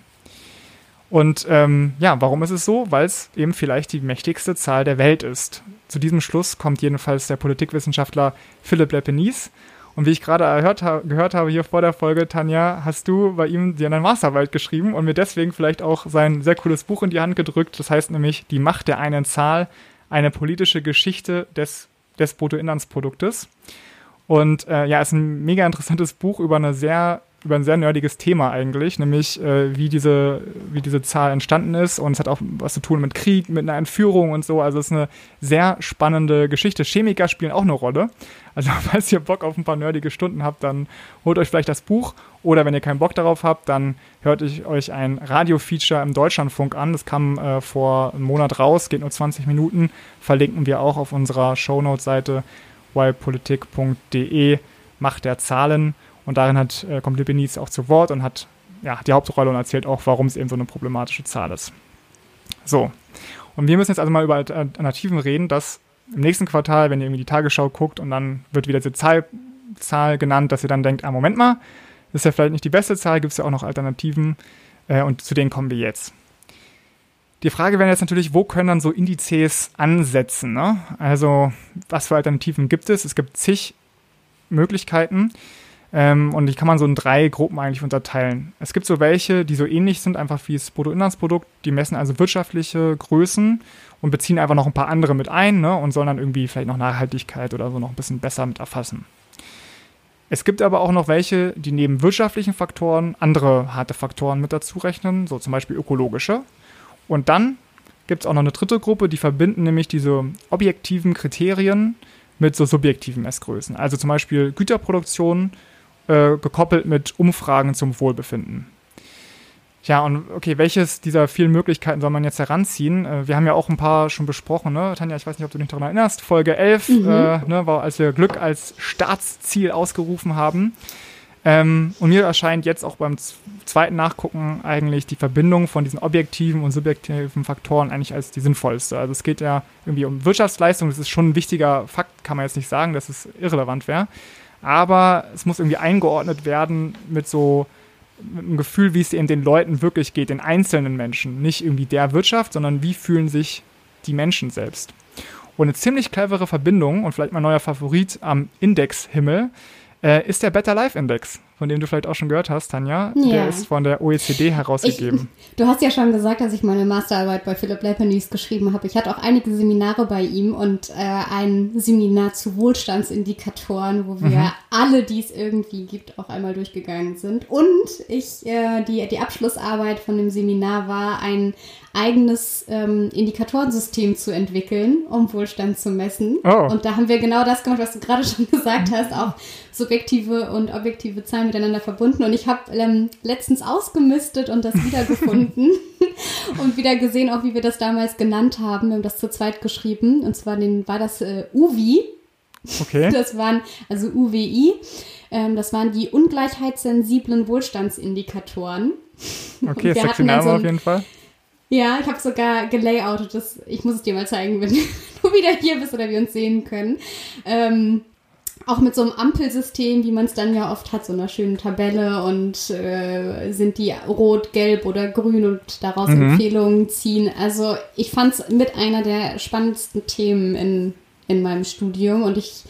Und ähm, ja, warum ist es so? Weil es eben vielleicht die mächtigste Zahl der Welt ist. Zu diesem Schluss kommt jedenfalls der Politikwissenschaftler Philipp Lepenies. Und wie ich gerade gehört habe hier vor der Folge, Tanja, hast du bei ihm dir einen Masterarbeit geschrieben und mir deswegen vielleicht auch sein sehr cooles Buch in die Hand gedrückt. Das heißt nämlich Die Macht der einen Zahl, eine politische Geschichte des, des Bruttoinlandsproduktes. Und äh, ja, ist ein mega interessantes Buch über eine sehr über ein sehr nerdiges Thema eigentlich, nämlich äh, wie, diese, wie diese Zahl entstanden ist. Und es hat auch was zu tun mit Krieg, mit einer Entführung und so. Also es ist eine sehr spannende Geschichte. Chemiker spielen auch eine Rolle. Also <laughs> falls ihr Bock auf ein paar nerdige Stunden habt, dann holt euch vielleicht das Buch oder wenn ihr keinen Bock darauf habt, dann hört euch ein Radio-Feature im Deutschlandfunk an. Das kam äh, vor einem Monat raus, geht nur 20 Minuten. Verlinken wir auch auf unserer Shownote-Seite ypolitik.de, Macht der Zahlen. Und darin hat, äh, kommt Leibniz auch zu Wort und hat ja, die Hauptrolle und erzählt auch, warum es eben so eine problematische Zahl ist. So. Und wir müssen jetzt also mal über Alternativen reden, dass im nächsten Quartal, wenn ihr irgendwie die Tagesschau guckt und dann wird wieder diese Zahl, Zahl genannt, dass ihr dann denkt, ah, Moment mal, das ist ja vielleicht nicht die beste Zahl, gibt es ja auch noch Alternativen äh, und zu denen kommen wir jetzt. Die Frage wäre jetzt natürlich, wo können dann so Indizes ansetzen? Ne? Also, was für Alternativen gibt es? Es gibt zig Möglichkeiten. Ähm, und die kann man so in drei Gruppen eigentlich unterteilen. Es gibt so welche, die so ähnlich sind, einfach wie das Bruttoinlandsprodukt. Die messen also wirtschaftliche Größen und beziehen einfach noch ein paar andere mit ein ne, und sollen dann irgendwie vielleicht noch Nachhaltigkeit oder so noch ein bisschen besser mit erfassen. Es gibt aber auch noch welche, die neben wirtschaftlichen Faktoren andere harte Faktoren mit dazu rechnen, so zum Beispiel ökologische. Und dann gibt es auch noch eine dritte Gruppe, die verbinden nämlich diese objektiven Kriterien mit so subjektiven Messgrößen. Also zum Beispiel Güterproduktion äh, gekoppelt mit Umfragen zum Wohlbefinden. Ja, und okay, welches dieser vielen Möglichkeiten soll man jetzt heranziehen? Äh, wir haben ja auch ein paar schon besprochen, ne? Tanja, ich weiß nicht, ob du dich daran erinnerst. Folge 11 mhm. äh, ne, war, als wir Glück als Staatsziel ausgerufen haben. Ähm, und mir erscheint jetzt auch beim zweiten Nachgucken eigentlich die Verbindung von diesen objektiven und subjektiven Faktoren eigentlich als die sinnvollste. Also es geht ja irgendwie um Wirtschaftsleistung, das ist schon ein wichtiger Fakt, kann man jetzt nicht sagen, dass es irrelevant wäre aber es muss irgendwie eingeordnet werden mit so mit einem Gefühl, wie es eben den Leuten wirklich geht, den einzelnen Menschen. Nicht irgendwie der Wirtschaft, sondern wie fühlen sich die Menschen selbst. Und eine ziemlich clevere Verbindung und vielleicht mein neuer Favorit am Indexhimmel äh, ist der Better Life Index, von dem du vielleicht auch schon gehört hast, Tanja. Ja. Der ist von der OECD herausgegeben.
Ich, <laughs> du hast ja schon gesagt, dass ich meine Masterarbeit bei Philipp Lepenis geschrieben habe. Ich hatte auch einige Seminare bei ihm und äh, ein Seminar zu Wohlstandsindikatoren, wo wir mhm. alle, die es irgendwie gibt, auch einmal durchgegangen sind. Und ich, äh, die, die Abschlussarbeit von dem Seminar war ein eigenes ähm, Indikatorensystem zu entwickeln, um Wohlstand zu messen. Oh. Und da haben wir genau das gemacht, was du gerade <laughs> schon gesagt hast, auch subjektive und objektive Zahlen miteinander verbunden. Und ich habe ähm, letztens ausgemistet und das wiedergefunden <laughs> und wieder gesehen, auch wie wir das damals genannt haben. Wir haben das zu zweit geschrieben. Und zwar den, war das äh, UVI. Okay. Das waren, also UWI. Ähm, das waren die ungleichheitssensiblen Wohlstandsindikatoren.
Okay, sexy Name so auf jeden Fall.
Ja, ich habe sogar gelayoutet. Das, ich muss es dir mal zeigen, wenn <laughs> du wieder hier bist oder wir uns sehen können. Ähm, auch mit so einem Ampelsystem, wie man es dann ja oft hat, so einer schönen Tabelle und äh, sind die rot, gelb oder grün und daraus mhm. Empfehlungen ziehen. Also ich fand es mit einer der spannendsten Themen in, in meinem Studium und ich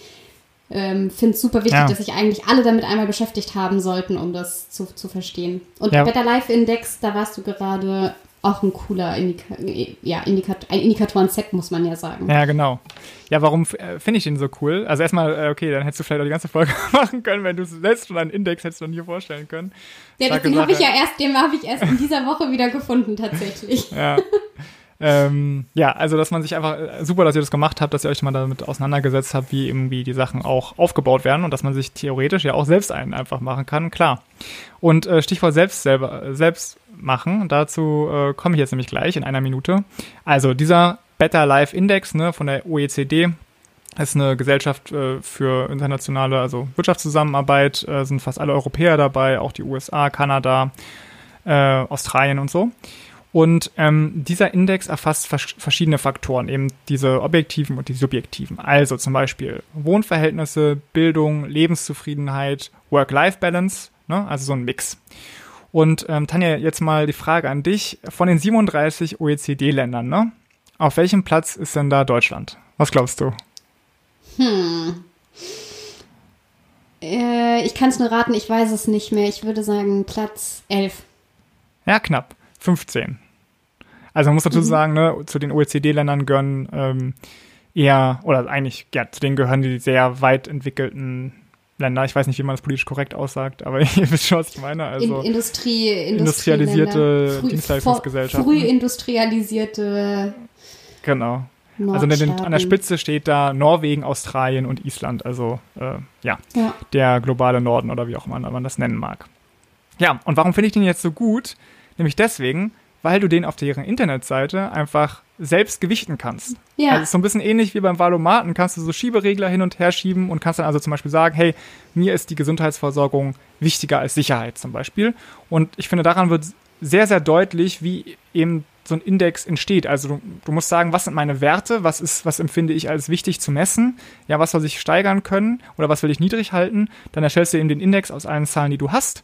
ähm, finde es super wichtig, ja. dass sich eigentlich alle damit einmal beschäftigt haben sollten, um das zu, zu verstehen. Und ja. Better Life Index, da warst du gerade auch ein cooler Indika ja, Indikat ein Indikatoren-Set, muss man ja sagen.
Ja, genau. Ja, warum äh, finde ich den so cool? Also erstmal, äh, okay, dann hättest du vielleicht auch die ganze Folge <laughs> machen können, wenn du selbst schon einen Index hättest du noch nie vorstellen können.
Ja, den habe ich ja erst, den habe ich erst in dieser Woche wieder gefunden, tatsächlich.
Ja. <laughs> Ähm, ja, also dass man sich einfach, äh, super, dass ihr das gemacht habt, dass ihr euch mal damit auseinandergesetzt habt, wie irgendwie die Sachen auch aufgebaut werden und dass man sich theoretisch ja auch selbst einen einfach machen kann, klar. Und äh, Stichwort selbst selber, selbst machen, dazu äh, komme ich jetzt nämlich gleich in einer Minute. Also dieser Better Life Index ne, von der OECD ist eine Gesellschaft äh, für internationale, also Wirtschaftszusammenarbeit, äh, sind fast alle Europäer dabei, auch die USA, Kanada, äh, Australien und so. Und ähm, dieser Index erfasst vers verschiedene Faktoren, eben diese objektiven und die subjektiven. Also zum Beispiel Wohnverhältnisse, Bildung, Lebenszufriedenheit, Work-Life-Balance, ne? also so ein Mix. Und ähm, Tanja, jetzt mal die Frage an dich. Von den 37 OECD-Ländern, ne? auf welchem Platz ist denn da Deutschland? Was glaubst du?
Hm. Äh, ich kann es nur raten, ich weiß es nicht mehr. Ich würde sagen Platz 11.
Ja, knapp. 15. Also man muss dazu mhm. sagen, ne, zu den OECD-Ländern gehören ähm, eher, oder eigentlich, ja, zu denen gehören die sehr weit entwickelten Länder. Ich weiß nicht, wie man das politisch korrekt aussagt, aber <laughs> ihr wisst schon, was ich meine. Also
In, Industrie,
industrialisierte Früh, Dienstleistungsgesellschaften.
Früh industrialisierte
Genau. Also den, an der Spitze steht da Norwegen, Australien und Island. Also äh, ja, ja, der globale Norden oder wie auch immer man das nennen mag. Ja, und warum finde ich den jetzt so gut? Nämlich deswegen, weil du den auf deren Internetseite einfach selbst gewichten kannst. Ja. Also so ein bisschen ähnlich wie beim Valomaten kannst du so Schieberegler hin und her schieben und kannst dann also zum Beispiel sagen, hey, mir ist die Gesundheitsversorgung wichtiger als Sicherheit zum Beispiel. Und ich finde, daran wird sehr, sehr deutlich, wie eben so ein Index entsteht. Also du, du, musst sagen, was sind meine Werte, was ist, was empfinde ich als wichtig zu messen, ja, was soll sich steigern können oder was will ich niedrig halten. Dann erstellst du eben den Index aus allen Zahlen, die du hast.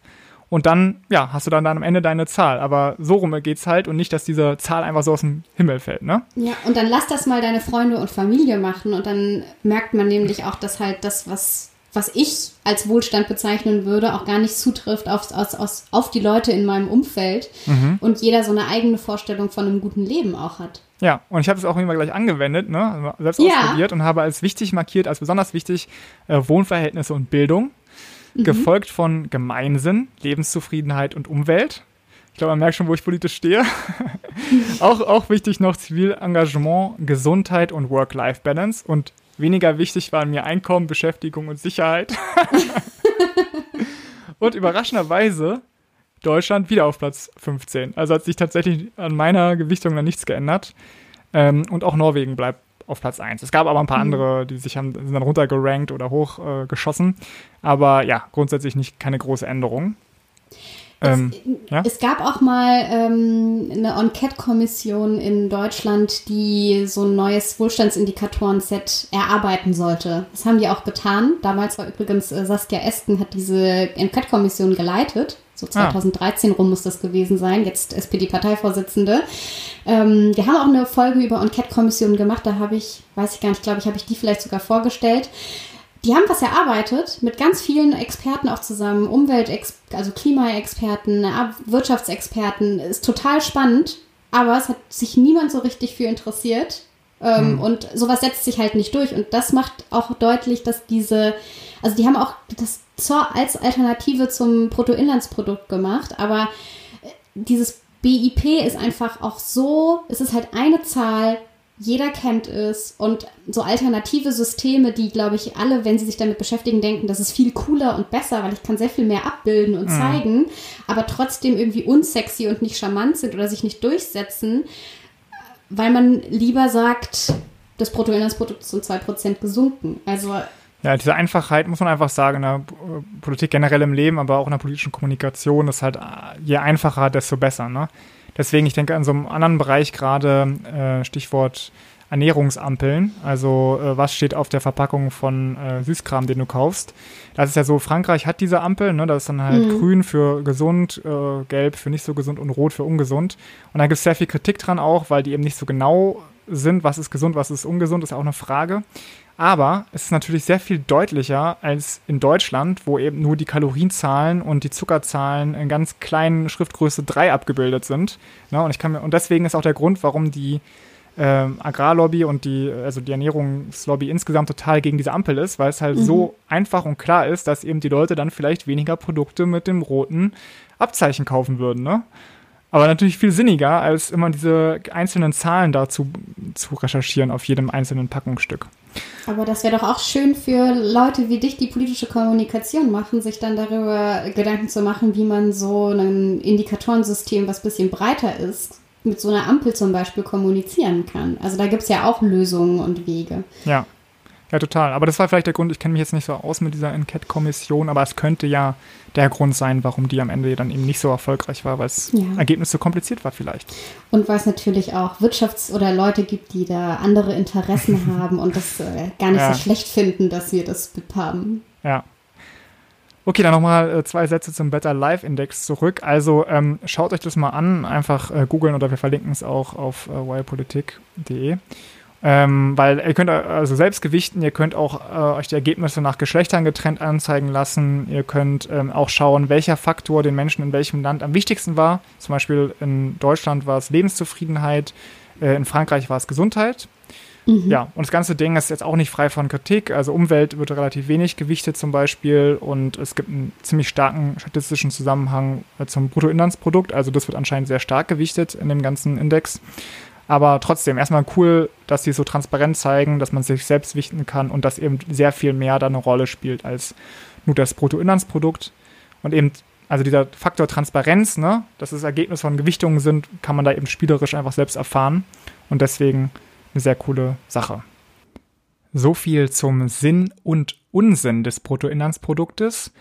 Und dann, ja, hast du dann, dann am Ende deine Zahl. Aber so rum geht's halt und nicht, dass diese Zahl einfach so aus dem Himmel fällt, ne?
Ja, und dann lass das mal deine Freunde und Familie machen und dann merkt man nämlich auch, dass halt das, was was ich als Wohlstand bezeichnen würde, auch gar nicht zutrifft auf, auf, auf, die Leute in meinem Umfeld mhm. und jeder so eine eigene Vorstellung von einem guten Leben auch hat.
Ja, und ich habe es auch immer gleich angewendet, ne? Also selbst ja. ausprobiert und habe als wichtig markiert, als besonders wichtig äh, Wohnverhältnisse und Bildung, mhm. gefolgt von Gemeinsinn, Lebenszufriedenheit und Umwelt. Ich glaube, man merkt schon, wo ich politisch stehe. <laughs> auch, auch wichtig noch Zivilengagement, Gesundheit und Work-Life-Balance und Weniger wichtig waren mir Einkommen, Beschäftigung und Sicherheit. <laughs> und überraschenderweise Deutschland wieder auf Platz 15. Also hat sich tatsächlich an meiner Gewichtung dann nichts geändert. Ähm, und auch Norwegen bleibt auf Platz 1. Es gab aber ein paar mhm. andere, die sich haben, sind dann runtergerankt oder hochgeschossen. Äh, aber ja, grundsätzlich nicht keine große Änderung.
Ähm, es, ja? es, gab auch mal ähm, eine Enquete-Kommission in Deutschland, die so ein neues Wohlstandsindikatoren-Set erarbeiten sollte. Das haben die auch getan. Damals war übrigens äh, Saskia Esken hat diese Enquete-Kommission geleitet. So 2013 ah. rum muss das gewesen sein, jetzt SPD-Parteivorsitzende. Ähm, wir haben auch eine Folge über Enquete-Kommissionen gemacht, da habe ich, weiß ich gar nicht, glaube ich, habe ich die vielleicht sogar vorgestellt die haben was erarbeitet mit ganz vielen Experten auch zusammen, Umwelt, also Klimaexperten, Wirtschaftsexperten, ist total spannend, aber es hat sich niemand so richtig für interessiert. Ähm, hm. Und sowas setzt sich halt nicht durch. Und das macht auch deutlich, dass diese, also die haben auch das zur, als Alternative zum Bruttoinlandsprodukt gemacht, aber äh, dieses BIP ist einfach auch so, es ist halt eine Zahl, jeder kennt es und so alternative Systeme, die, glaube ich, alle, wenn sie sich damit beschäftigen, denken, das ist viel cooler und besser, weil ich kann sehr viel mehr abbilden und mhm. zeigen, aber trotzdem irgendwie unsexy und nicht charmant sind oder sich nicht durchsetzen, weil man lieber sagt, das Bruttoinlandsprodukt ist um 2% gesunken. Also
ja, diese Einfachheit muss man einfach sagen, in der Politik generell im Leben, aber auch in der politischen Kommunikation ist halt, je einfacher, desto besser. Ne? Deswegen, ich denke an so einem anderen Bereich gerade, äh, Stichwort Ernährungsampeln. Also äh, was steht auf der Verpackung von äh, Süßkram, den du kaufst. Das ist ja so, Frankreich hat diese Ampel, ne? das ist dann halt mhm. grün für gesund, äh, gelb für nicht so gesund und rot für ungesund. Und da gibt es sehr viel Kritik dran auch, weil die eben nicht so genau sind, was ist gesund, was ist ungesund, ist auch eine Frage. Aber es ist natürlich sehr viel deutlicher als in Deutschland, wo eben nur die Kalorienzahlen und die Zuckerzahlen in ganz kleinen Schriftgröße 3 abgebildet sind. Ja, und, ich kann mir, und deswegen ist auch der Grund, warum die ähm, Agrarlobby und die, also die Ernährungslobby insgesamt total gegen diese Ampel ist, weil es halt mhm. so einfach und klar ist, dass eben die Leute dann vielleicht weniger Produkte mit dem roten Abzeichen kaufen würden. Ne? Aber natürlich viel sinniger, als immer diese einzelnen Zahlen dazu zu recherchieren auf jedem einzelnen Packungsstück.
Aber das wäre doch auch schön für Leute wie dich, die politische Kommunikation machen, sich dann darüber Gedanken zu machen, wie man so ein Indikatorensystem, was ein bisschen breiter ist, mit so einer Ampel zum Beispiel kommunizieren kann. Also da gibt es ja auch Lösungen und Wege.
Ja, ja, total. Aber das war vielleicht der Grund, ich kenne mich jetzt nicht so aus mit dieser Enquete-Kommission, aber es könnte ja der Grund sein, warum die am Ende dann eben nicht so erfolgreich war, weil das ja. Ergebnis so kompliziert war vielleicht.
Und weil es natürlich auch Wirtschafts- oder Leute gibt, die da andere Interessen <laughs> haben und das äh, gar nicht ja. so schlecht finden, dass wir das BIP haben.
Ja. Okay, dann nochmal äh, zwei Sätze zum Better Life Index zurück. Also ähm, schaut euch das mal an, einfach äh, googeln oder wir verlinken es auch auf äh, wirepolitik.de. Ähm, weil ihr könnt also selbst gewichten, ihr könnt auch äh, euch die Ergebnisse nach Geschlechtern getrennt anzeigen lassen. Ihr könnt ähm, auch schauen, welcher Faktor den Menschen in welchem Land am wichtigsten war. Zum Beispiel in Deutschland war es Lebenszufriedenheit, äh, in Frankreich war es Gesundheit. Mhm. Ja, und das ganze Ding ist jetzt auch nicht frei von Kritik. Also Umwelt wird relativ wenig gewichtet zum Beispiel und es gibt einen ziemlich starken statistischen Zusammenhang äh, zum Bruttoinlandsprodukt. Also das wird anscheinend sehr stark gewichtet in dem ganzen Index. Aber trotzdem, erstmal cool, dass sie so transparent zeigen, dass man sich selbst wichten kann und dass eben sehr viel mehr da eine Rolle spielt als nur das Bruttoinlandsprodukt. Und eben, also dieser Faktor Transparenz, ne, dass es Ergebnis von Gewichtungen sind, kann man da eben spielerisch einfach selbst erfahren. Und deswegen eine sehr coole Sache. So viel zum Sinn und Unsinn des Bruttoinlandsproduktes.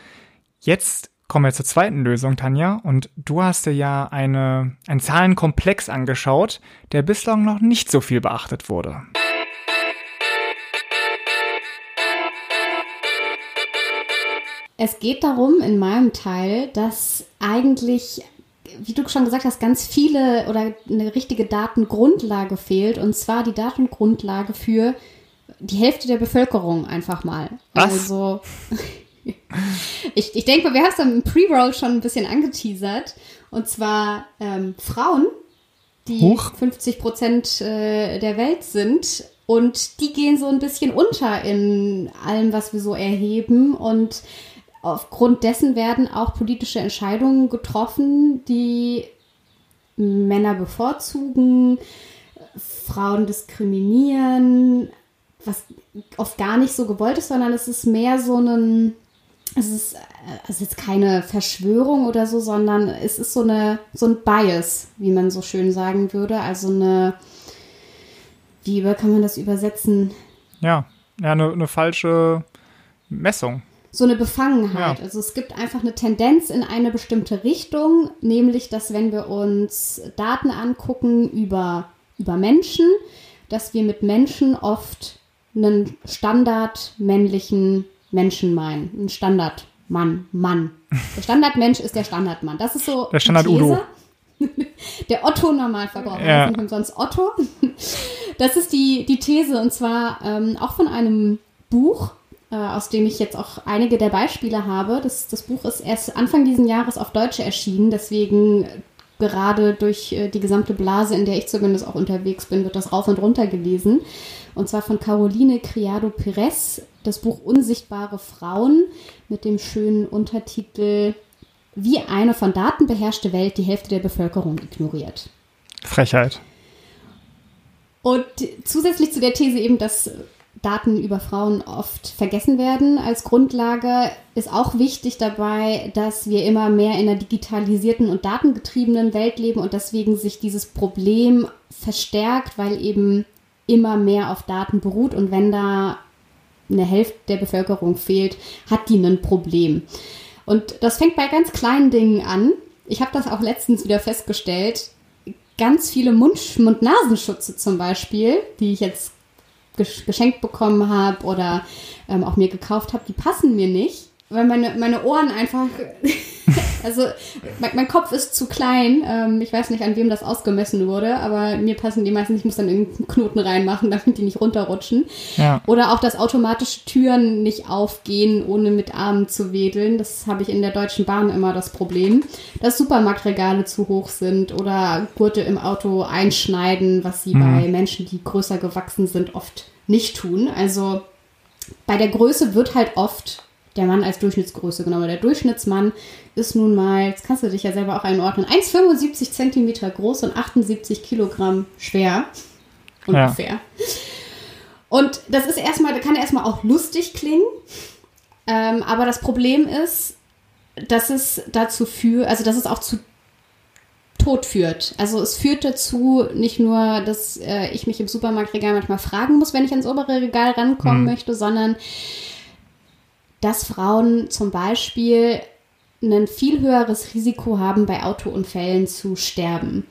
Jetzt kommen wir zur zweiten Lösung, Tanja. Und du hast dir ja eine, einen Zahlenkomplex angeschaut, der bislang noch nicht so viel beachtet wurde.
Es geht darum, in meinem Teil, dass eigentlich, wie du schon gesagt hast, ganz viele oder eine richtige Datengrundlage fehlt. Und zwar die Datengrundlage für die Hälfte der Bevölkerung einfach mal.
Was?
Also ich, ich denke, wir haben es im Pre-Roll schon ein bisschen angeteasert. Und zwar ähm, Frauen, die
Huch.
50 Prozent äh, der Welt sind. Und die gehen so ein bisschen unter in allem, was wir so erheben. Und aufgrund dessen werden auch politische Entscheidungen getroffen, die Männer bevorzugen, Frauen diskriminieren, was oft gar nicht so gewollt ist, sondern es ist mehr so ein, es ist, ist jetzt keine Verschwörung oder so, sondern es ist so eine, so ein Bias, wie man so schön sagen würde. Also eine, wie kann man das übersetzen?
Ja, ja, eine, eine falsche Messung.
so eine Befangenheit.
Ja.
Also es gibt einfach eine Tendenz in eine bestimmte Richtung, nämlich dass wenn wir uns Daten angucken über, über Menschen, dass wir mit Menschen oft einen standardmännlichen Menschen meinen. Ein Standardmann, Mann. Der Standardmensch ist der Standardmann. Das ist so
Der Standard
die These.
Udo. <laughs>
Der Otto-Normalverbraucher,
Ja.
ja. umsonst Otto. Das ist die, die These und zwar ähm, auch von einem Buch, äh, aus dem ich jetzt auch einige der Beispiele habe. Das, das Buch ist erst Anfang diesen Jahres auf Deutsch erschienen, deswegen gerade durch äh, die gesamte Blase, in der ich zumindest auch unterwegs bin, wird das rauf und runter gelesen. Und zwar von Caroline Criado Perez, das Buch Unsichtbare Frauen mit dem schönen Untertitel Wie eine von Daten beherrschte Welt die Hälfte der Bevölkerung ignoriert.
Frechheit.
Und zusätzlich zu der These eben, dass Daten über Frauen oft vergessen werden als Grundlage, ist auch wichtig dabei, dass wir immer mehr in einer digitalisierten und datengetriebenen Welt leben und deswegen sich dieses Problem verstärkt, weil eben immer mehr auf Daten beruht und wenn da eine Hälfte der Bevölkerung fehlt, hat die ein Problem. Und das fängt bei ganz kleinen Dingen an. Ich habe das auch letztens wieder festgestellt. Ganz viele Mund- Mund-Nasenschutze zum Beispiel, die ich jetzt gesch- geschenkt bekommen habe oder ähm, auch mir gekauft habe, die passen mir nicht, weil meine, meine Ohren einfach, <laughs> also mein, mein Kopf ist zu klein. Ähm, ich weiß nicht, an wem das ausgemessen wurde, aber mir passen die meistens. Ich muss dann irgendeinen Knoten reinmachen, <laughs> damit die nicht runterrutschen.
Ja.
Oder auch, dass automatische Türen nicht aufgehen, ohne mit Armen zu wedeln. Das habe ich in der Deutschen Bahn immer das Problem. Dass Supermarktregale zu hoch sind oder Gurte im Auto einschneiden, was sie bei Menschen, die größer gewachsen sind, oft nicht tun. Also bei der Größe wird halt oft der Mann als Durchschnittsgröße genommen. Der Durchschnittsmann ist nun mal, jetzt kannst du dich ja selber auch einordnen, 1,75 Zentimeter groß und 78 Kilogramm schwer. Ungefähr. Und das ist erstmal, kann erstmal auch lustig klingen. Ähm, aber das Problem ist, dass es dazu führt, also dass es auch zu Tod führt. Also es führt dazu nicht nur, dass äh, ich mich im Supermarktregal manchmal fragen muss, wenn ich ans obere Regal rankommen möchte, sondern dass Frauen zum Beispiel ein viel höheres Risiko haben, bei Autounfällen zu sterben.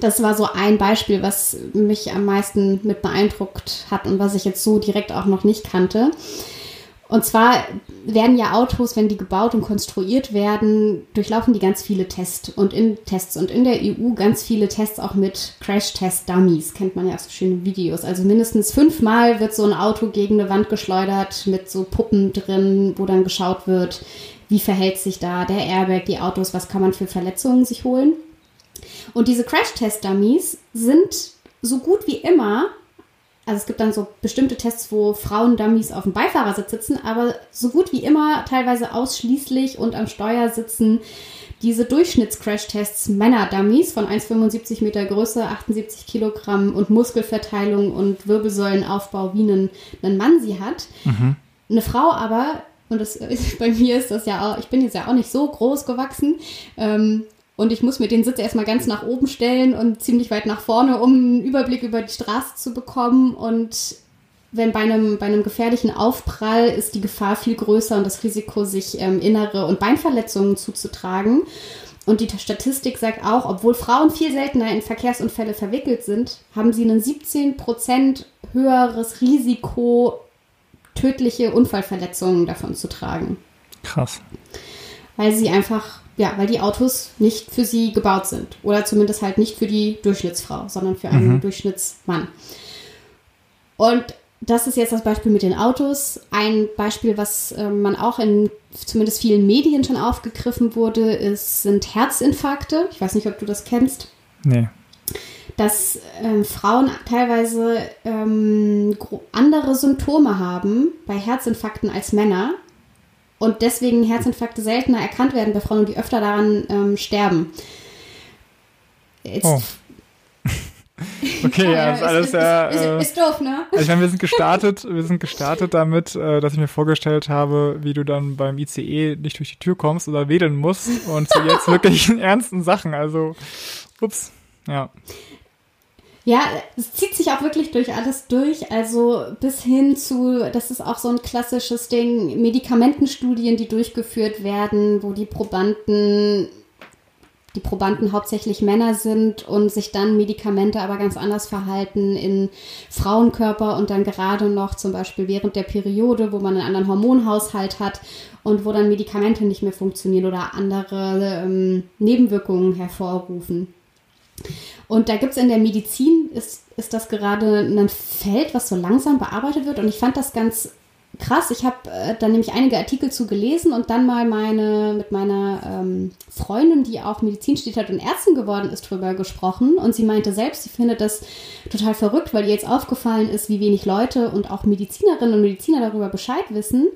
Das war so ein Beispiel, was mich am meisten mit beeindruckt hat und was ich jetzt so direkt auch noch nicht kannte. Und zwar werden ja Autos, wenn die gebaut und konstruiert werden, durchlaufen die ganz viele Tests und in Tests und in der EU ganz viele Tests auch mit Crash-Test-Dummies. Kennt man ja aus so schönen Videos. Also mindestens fünfmal wird so ein Auto gegen eine Wand geschleudert mit so Puppen drin, wo dann geschaut wird, wie verhält sich da der Airbag, die Autos, was kann man für Verletzungen sich holen. Und diese Crash-Test-Dummies sind so gut wie immer also es gibt dann so bestimmte Tests, wo Frauen-Dummies auf dem Beifahrersitz sitzen, aber so gut wie immer teilweise ausschließlich und am Steuer sitzen diese Durchschnitts-Crash-Tests Männer-Dummies von 1,75 Meter Größe, 78 Kilogramm und Muskelverteilung und Wirbelsäulenaufbau, wie ein, ein Mann sie hat. Mhm. Eine Frau aber, und das, <laughs> bei mir ist das ja auch, ich bin jetzt ja auch nicht so groß gewachsen, ähm, und ich muss mir den Sitz erstmal ganz nach oben stellen und ziemlich weit nach vorne, um einen Überblick über die Straße zu bekommen. Und wenn bei einem, bei einem gefährlichen Aufprall ist die Gefahr viel größer und das Risiko, sich ähm, innere und Beinverletzungen zuzutragen. Und die Statistik sagt auch, obwohl Frauen viel seltener in Verkehrsunfälle verwickelt sind, haben sie ein 17 Prozent höheres Risiko, tödliche Unfallverletzungen davon zu tragen.
Krass.
Weil sie einfach ja, weil die Autos nicht für sie gebaut sind. Oder zumindest halt nicht für die Durchschnittsfrau, sondern für einen mhm. Durchschnittsmann. Und das ist jetzt das Beispiel mit den Autos. Ein Beispiel, was äh, man auch in zumindest vielen Medien schon aufgegriffen wurde, ist, sind Herzinfarkte. Ich weiß nicht, ob du das kennst.
Nee.
Dass ähm, Frauen teilweise ähm, andere Symptome haben bei Herzinfarkten als Männer und deswegen Herzinfarkte seltener erkannt werden bei Frauen, die öfter daran ähm, sterben.
Jetzt, oh. <laughs> Okay, ja, ist alles sehr. Ist,
ist, ist, doof, ne?
Also ich meine, wir sind gestartet, wir sind gestartet damit, äh, dass ich mir vorgestellt habe, wie du dann beim ICE nicht durch die Tür kommst oder wedeln musst und zu jetzt wirklich in <laughs> ernsten Sachen. Also, ups, ja.
Ja, es zieht sich auch wirklich durch alles durch. Also bis hin zu, das ist auch so ein klassisches Ding, Medikamentenstudien, die durchgeführt werden, wo die Probanden, die Probanden hauptsächlich Männer sind und sich dann Medikamente aber ganz anders verhalten in Frauenkörper und dann gerade noch zum Beispiel während der Periode, wo man einen anderen Hormonhaushalt hat und wo dann Medikamente nicht mehr funktionieren oder andere ähm, Nebenwirkungen hervorrufen. Und da gibt es in der Medizin, ist, ist das gerade ein Feld, was so langsam bearbeitet wird. Und ich fand das ganz krass. Ich habe äh, da nämlich einige Artikel zu gelesen und dann mal meine mit meiner ähm, Freundin, die auch Medizin studiert hat und Ärztin geworden ist, drüber gesprochen. Und sie meinte selbst, sie findet das total verrückt, weil ihr jetzt aufgefallen ist, wie wenig Leute und auch Medizinerinnen und Mediziner darüber Bescheid wissen.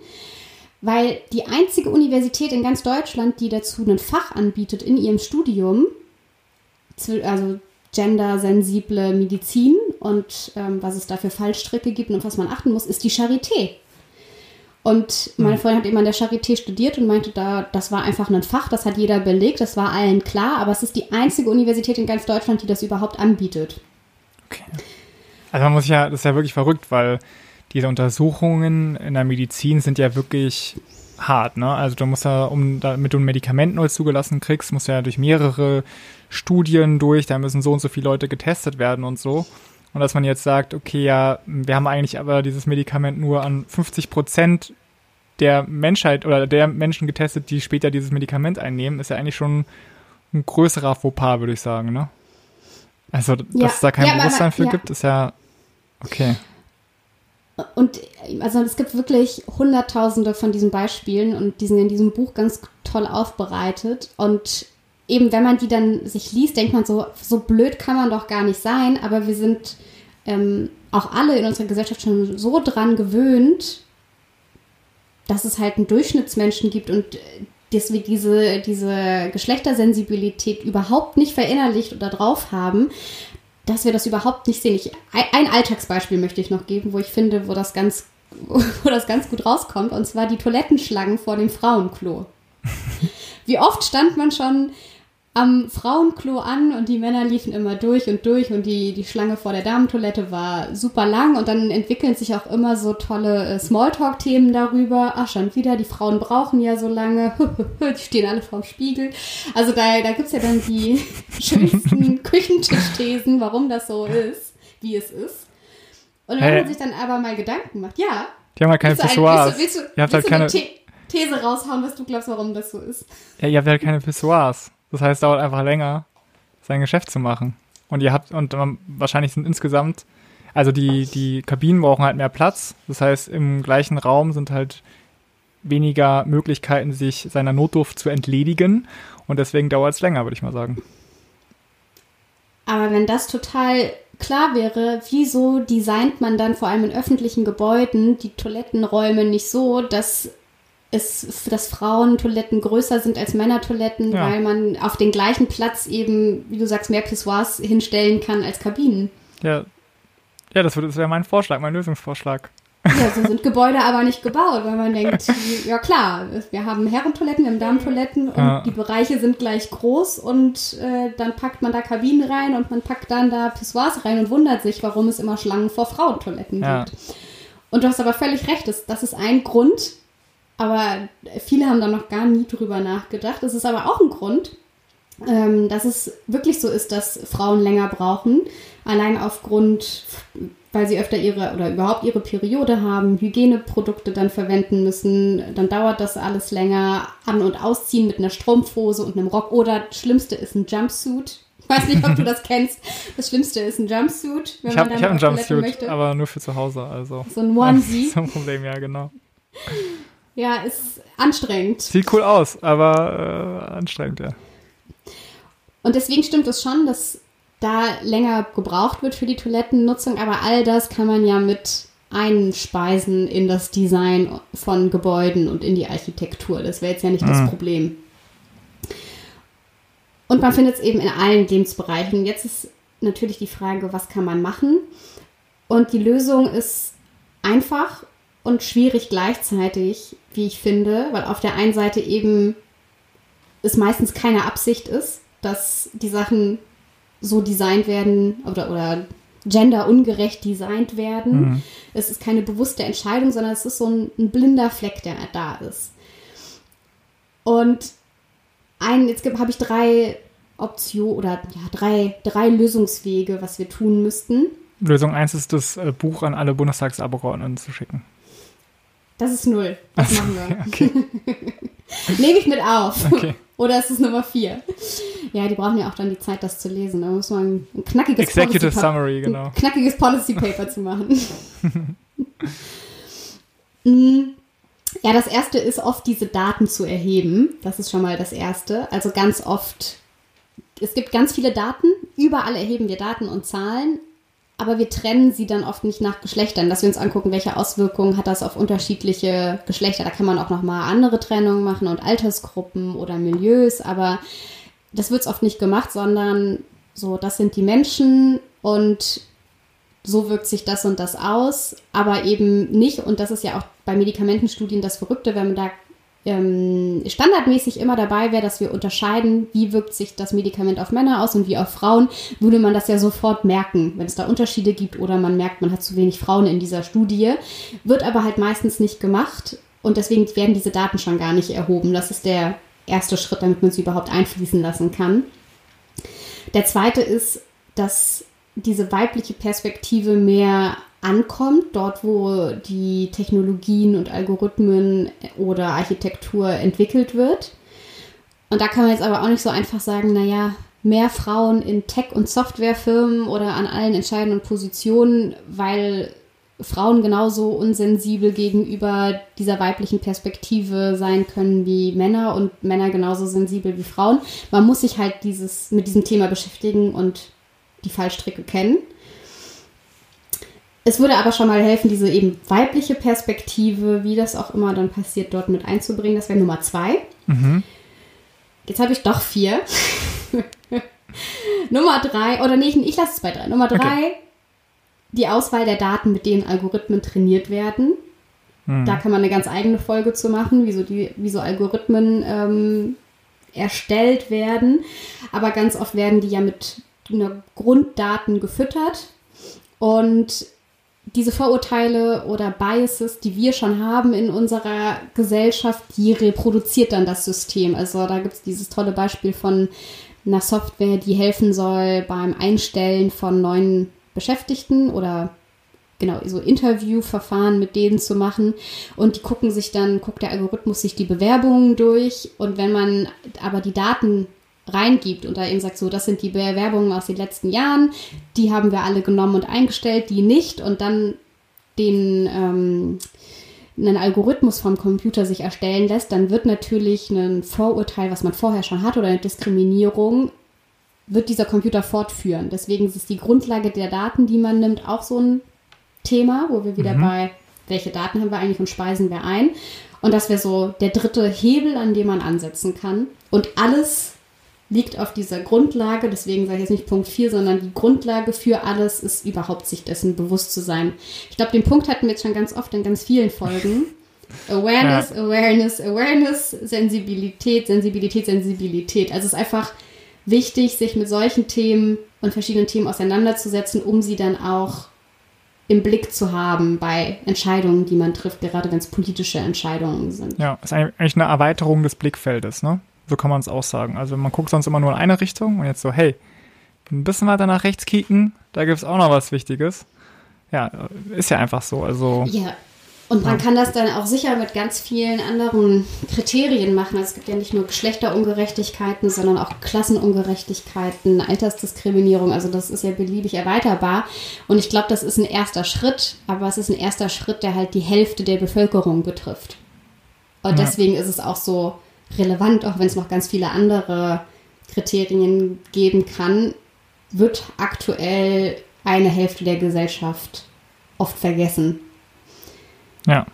Weil die einzige Universität in ganz Deutschland, die dazu ein Fach anbietet in ihrem Studium, also gendersensible Medizin und ähm, was es da für Fallstricke gibt und auf was man achten muss, ist die Charité. Und meine hm. Freundin hat eben an der Charité studiert und meinte, da, das war einfach ein Fach, das hat jeder belegt, das war allen klar, aber es ist die einzige Universität in ganz Deutschland, die das überhaupt anbietet.
Okay. Also man muss ja, das ist ja wirklich verrückt, weil diese Untersuchungen in der Medizin sind ja wirklich hart, ne? Also du musst ja, um damit du ein Medikament neu zugelassen kriegst, musst du ja durch mehrere Studien durch, da müssen so und so viele Leute getestet werden und so. Und dass man jetzt sagt, okay, ja, wir haben eigentlich aber dieses Medikament nur an 50 Prozent der Menschheit oder der Menschen getestet, die später dieses Medikament einnehmen, ist ja eigentlich schon ein größerer Fauxpas, würde ich sagen, ne? Also, dass ja. es da kein ja, Bewusstsein für ja. gibt, ist ja okay.
Und also es gibt wirklich hunderttausende von diesen Beispielen und die sind in diesem Buch ganz toll aufbereitet. Und eben, wenn man die dann sich liest, denkt man so, so blöd kann man doch gar nicht sein, aber wir sind ähm, auch alle in unserer Gesellschaft schon so dran gewöhnt, dass es halt einen Durchschnittsmenschen gibt und äh, dass wir diese, diese Geschlechtersensibilität überhaupt nicht verinnerlicht oder drauf haben, dass wir das überhaupt nicht sehen. Ich, ein Alltagsbeispiel möchte ich noch geben, wo ich finde, wo das ganz, <laughs> wo das ganz gut rauskommt, und zwar die Toilettenschlangen vor dem Frauenklo. <laughs> Wie oft stand man schon am Frauenklo an und die Männer liefen immer durch und durch und die, die Schlange vor der Damentoilette war super lang und dann entwickeln sich auch immer so tolle äh, Smalltalk-Themen darüber. Ach, schon wieder, die Frauen brauchen ja so lange, <laughs> die stehen alle vorm Spiegel. Also da, da gibt es ja dann die <laughs> schönsten Küchentischthesen, warum das so ist, wie es ist. Und wenn hey. man sich dann aber mal Gedanken macht, ja.
Die haben halt keine Pissoirs.
Willst du, halt keine... These raushauen, was du glaubst, warum das so ist?
Ja, ihr habt halt keine Pissoirs. Das heißt, es dauert einfach länger, sein Geschäft zu machen. Und ihr habt, und um, wahrscheinlich sind insgesamt, also die, die Kabinen brauchen halt mehr Platz. Das heißt, im gleichen Raum sind halt weniger Möglichkeiten, sich seiner Notdurft zu entledigen. Und deswegen dauert es länger, würde ich mal sagen.
Aber wenn das total klar wäre, wieso designt man dann vor allem in öffentlichen Gebäuden die Toilettenräume nicht so, dass es, dass Frauentoiletten größer sind als Männertoiletten, ja. weil man auf den gleichen Platz eben, wie du sagst, mehr Pissoirs hinstellen kann als Kabinen.
Ja, ja das, das wäre mein Vorschlag, mein Lösungsvorschlag.
Ja, so <laughs> sind Gebäude aber nicht gebaut, weil man denkt, ja klar, wir haben Herrentoiletten, wir haben Damentoiletten und ja. die Bereiche sind gleich groß und äh, dann packt man da Kabinen rein und man packt dann da Pissoirs rein und wundert sich, warum es immer Schlangen vor Frauentoiletten ja. gibt. Und du hast aber völlig recht, das, das ist ein Grund, aber viele haben da noch gar nie drüber nachgedacht. Es ist aber auch ein Grund, ähm, dass es wirklich so ist, dass Frauen länger brauchen, allein aufgrund weil sie öfter ihre oder überhaupt ihre Periode haben, Hygieneprodukte dann verwenden müssen, dann dauert das alles länger, an- und ausziehen mit einer Strumpfhose und einem Rock oder das Schlimmste ist ein Jumpsuit. Ich weiß nicht, ob du das kennst. Das Schlimmste ist ein Jumpsuit.
Wenn ich habe hab einen Jumpsuit, möchte. aber nur für zu Hause. Also.
So ein Onesie. <laughs>
so ein Problem, ja, genau.
Ja, ist anstrengend.
Sieht cool aus, aber äh, anstrengend, ja.
Und deswegen stimmt es schon, dass da länger gebraucht wird für die Toilettennutzung, aber all das kann man ja mit einspeisen in das Design von Gebäuden und in die Architektur. Das wäre jetzt ja nicht mhm. das Problem. Und man findet es eben in allen Lebensbereichen. Jetzt ist natürlich die Frage, was kann man machen? Und die Lösung ist einfach und schwierig gleichzeitig, wie ich finde, weil auf der einen Seite eben es meistens keine Absicht ist, dass die Sachen so designt werden oder, oder genderungerecht designt werden. Mhm. Es ist keine bewusste Entscheidung, sondern es ist so ein, ein blinder Fleck, der da ist. Und ein, jetzt habe ich drei Optionen oder ja, drei, drei Lösungswege, was wir tun müssten.
Lösung 1 ist, das äh, Buch an alle Bundestagsabgeordneten zu schicken.
Das ist null. Das machen wir. Okay. <laughs> Nehme ich mit auf. Okay. Oder ist es Nummer vier? Ja, die brauchen ja auch dann die Zeit, das zu lesen. Da muss man ein knackiges
Executive Policy Summary, genau.
Ein knackiges Policy Paper zu machen. <laughs> Mm. ja, das erste ist oft diese Daten zu erheben. Das ist schon mal das erste. Also ganz oft, es gibt ganz viele Daten. Überall erheben wir Daten und Zahlen aber wir trennen sie dann oft nicht nach Geschlechtern, dass wir uns angucken, welche Auswirkungen hat das auf unterschiedliche Geschlechter. Da kann man auch nochmal andere Trennungen machen und Altersgruppen oder Milieus, aber das wird oft nicht gemacht, sondern so, das sind die Menschen und so wirkt sich das und das aus, aber eben nicht, und das ist ja auch bei Medikamentenstudien das Verrückte, wenn man da ähm, standardmäßig immer dabei wäre, dass wir unterscheiden, wie wirkt sich das Medikament auf Männer aus und wie auf Frauen, würde man das ja sofort merken, wenn es da Unterschiede gibt oder man merkt, man hat zu wenig Frauen in dieser Studie. Wird aber halt meistens nicht gemacht und deswegen werden diese Daten schon gar nicht erhoben. Das ist der erste Schritt, damit man sie überhaupt einfließen lassen kann. Der zweite ist, dass diese weibliche Perspektive mehr ankommt, dort wo die Technologien und Algorithmen oder Architektur entwickelt wird. Und da kann man jetzt aber auch nicht so einfach sagen, naja, mehr Frauen in Tech- und Softwarefirmen oder an allen entscheidenden Positionen, weil Frauen genauso unsensibel gegenüber dieser weiblichen Perspektive sein können wie Männer und Männer genauso sensibel wie Frauen. Man muss sich halt dieses, mit diesem Thema beschäftigen und die Fallstricke kennen. Es würde aber schon mal helfen, diese eben weibliche Perspektive, wie das auch immer dann passiert, dort mit einzubringen. Das wäre Nummer zwei. Mhm. Jetzt habe ich doch vier. <laughs> Nummer drei, oder nee, ich, ich lasse es bei drei. Nummer drei, okay. die Auswahl der Daten, mit denen Algorithmen trainiert werden. Mhm. Da kann man eine ganz eigene Folge zu machen, wie so, die, wie so Algorithmen ähm, erstellt werden. Aber ganz oft werden die ja mit Grunddaten gefüttert. Und diese Vorurteile oder Biases, die wir schon haben in unserer Gesellschaft, die reproduziert dann das System. Also da gibt es dieses tolle Beispiel von einer Software, die helfen soll beim Einstellen von neuen Beschäftigten oder genau, so Interviewverfahren mit denen zu machen. Und die gucken sich dann, guckt der Algorithmus sich die Bewerbungen durch. Und wenn man aber die Daten reingibt und da eben sagt, so, das sind die Bewerbungen aus den letzten Jahren, die haben wir alle genommen und eingestellt, die nicht und dann den ähm, einen Algorithmus vom Computer sich erstellen lässt, dann wird natürlich ein Vorurteil, was man vorher schon hat oder eine Diskriminierung wird dieser Computer fortführen. Deswegen ist die Grundlage der Daten, die man nimmt, auch so ein Thema, wo wir wieder mhm. bei, welche Daten haben wir eigentlich und speisen wir ein. Und das wäre so der dritte Hebel, an dem man ansetzen kann. Und alles liegt auf dieser Grundlage, deswegen sage ich jetzt nicht Punkt 4, sondern die Grundlage für alles ist überhaupt sich dessen bewusst zu sein. Ich glaube, den Punkt hatten wir jetzt schon ganz oft in ganz vielen Folgen. <laughs> Awareness, ja. Awareness, Awareness, Sensibilität, Sensibilität, Sensibilität. Also es ist einfach wichtig, sich mit solchen Themen und verschiedenen Themen auseinanderzusetzen, um sie dann auch im Blick zu haben bei Entscheidungen, die man trifft, gerade wenn es politische Entscheidungen sind.
Ja, ist eigentlich eine Erweiterung des Blickfeldes, ne? So kann man es auch sagen. Also man guckt sonst immer nur in eine Richtung und jetzt so, hey, ein bisschen weiter nach rechts kicken, da gibt es auch noch was Wichtiges. Ja, ist ja einfach so. Also
ja, und man ja. kann das dann auch sicher mit ganz vielen anderen Kriterien machen. Also es gibt ja nicht nur Geschlechterungerechtigkeiten, sondern auch Klassenungerechtigkeiten, Altersdiskriminierung. Also das ist ja beliebig erweiterbar. Und ich glaube, das ist ein erster Schritt, aber es ist ein erster Schritt, der halt die Hälfte der Bevölkerung betrifft. Und ja. deswegen ist es auch so relevant, auch wenn es noch ganz viele andere Kriterien geben kann, wird aktuell eine Hälfte der Gesellschaft oft vergessen.
Ja.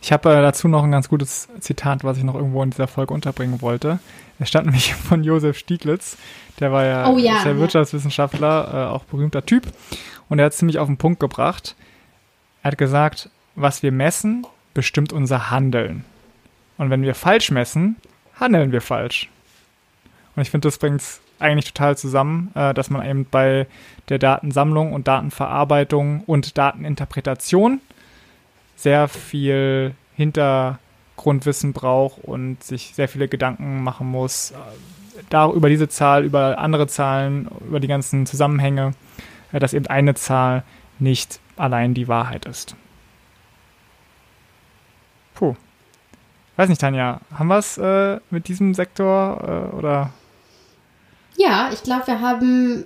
Ich habe äh, dazu noch ein ganz gutes Zitat, was ich noch irgendwo in dieser Folge unterbringen wollte. Es stand <laughs> nämlich von Josef Stieglitz. Der war ja, oh, ja der Wirtschaftswissenschaftler, äh, auch berühmter Typ. Und er hat es ziemlich auf den Punkt gebracht. Er hat gesagt, was wir messen, bestimmt unser Handeln. Und wenn wir falsch messen, handeln wir falsch. Und ich finde, das bringt es eigentlich total zusammen, äh, dass man eben bei der Datensammlung und Datenverarbeitung und Dateninterpretation sehr viel Hintergrundwissen braucht und sich sehr viele Gedanken machen muss, äh, über diese Zahl, über andere Zahlen, über die ganzen Zusammenhänge, äh, dass eben eine Zahl nicht allein die Wahrheit ist. Puh. Weiß nicht, Tanja, haben wir es äh, mit diesem Sektor äh, oder?
Ja, ich glaube, wir haben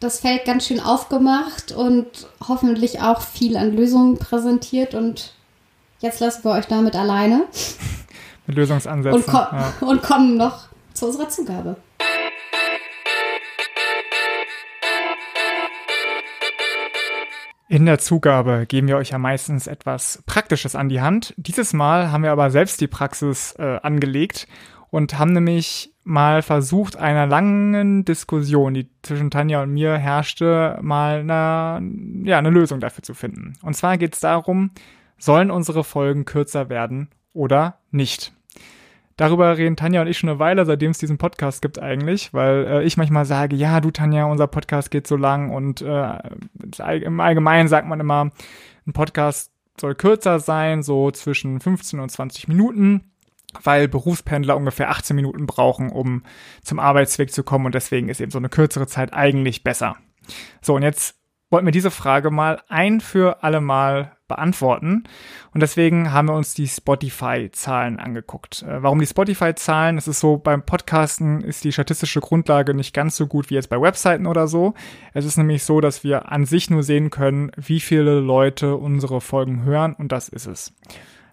das Feld ganz schön aufgemacht und hoffentlich auch viel an Lösungen präsentiert und Jetzt lassen wir euch damit alleine. <laughs>
Mit Lösungsansätzen.
Und, ko ja. <laughs> und kommen noch zu unserer Zugabe.
In der Zugabe geben wir euch ja meistens etwas Praktisches an die Hand. Dieses Mal haben wir aber selbst die Praxis äh, angelegt und haben nämlich mal versucht, einer langen Diskussion, die zwischen Tanja und mir herrschte, mal eine, ja, eine Lösung dafür zu finden. Und zwar geht es darum, sollen unsere Folgen kürzer werden oder nicht? Darüber reden Tanja und ich schon eine Weile, seitdem es diesen Podcast gibt eigentlich, weil äh, ich manchmal sage, ja, du Tanja, unser Podcast geht so lang und äh, im Allgemeinen sagt man immer, ein Podcast soll kürzer sein, so zwischen 15 und 20 Minuten, weil Berufspendler ungefähr 18 Minuten brauchen, um zum Arbeitsweg zu kommen und deswegen ist eben so eine kürzere Zeit eigentlich besser. So, und jetzt wollten wir diese Frage mal ein für alle Mal beantworten. Und deswegen haben wir uns die Spotify-Zahlen angeguckt. Äh, warum die Spotify-Zahlen? Es ist so, beim Podcasten ist die statistische Grundlage nicht ganz so gut wie jetzt bei Webseiten oder so. Es ist nämlich so, dass wir an sich nur sehen können, wie viele Leute unsere Folgen hören und das ist es.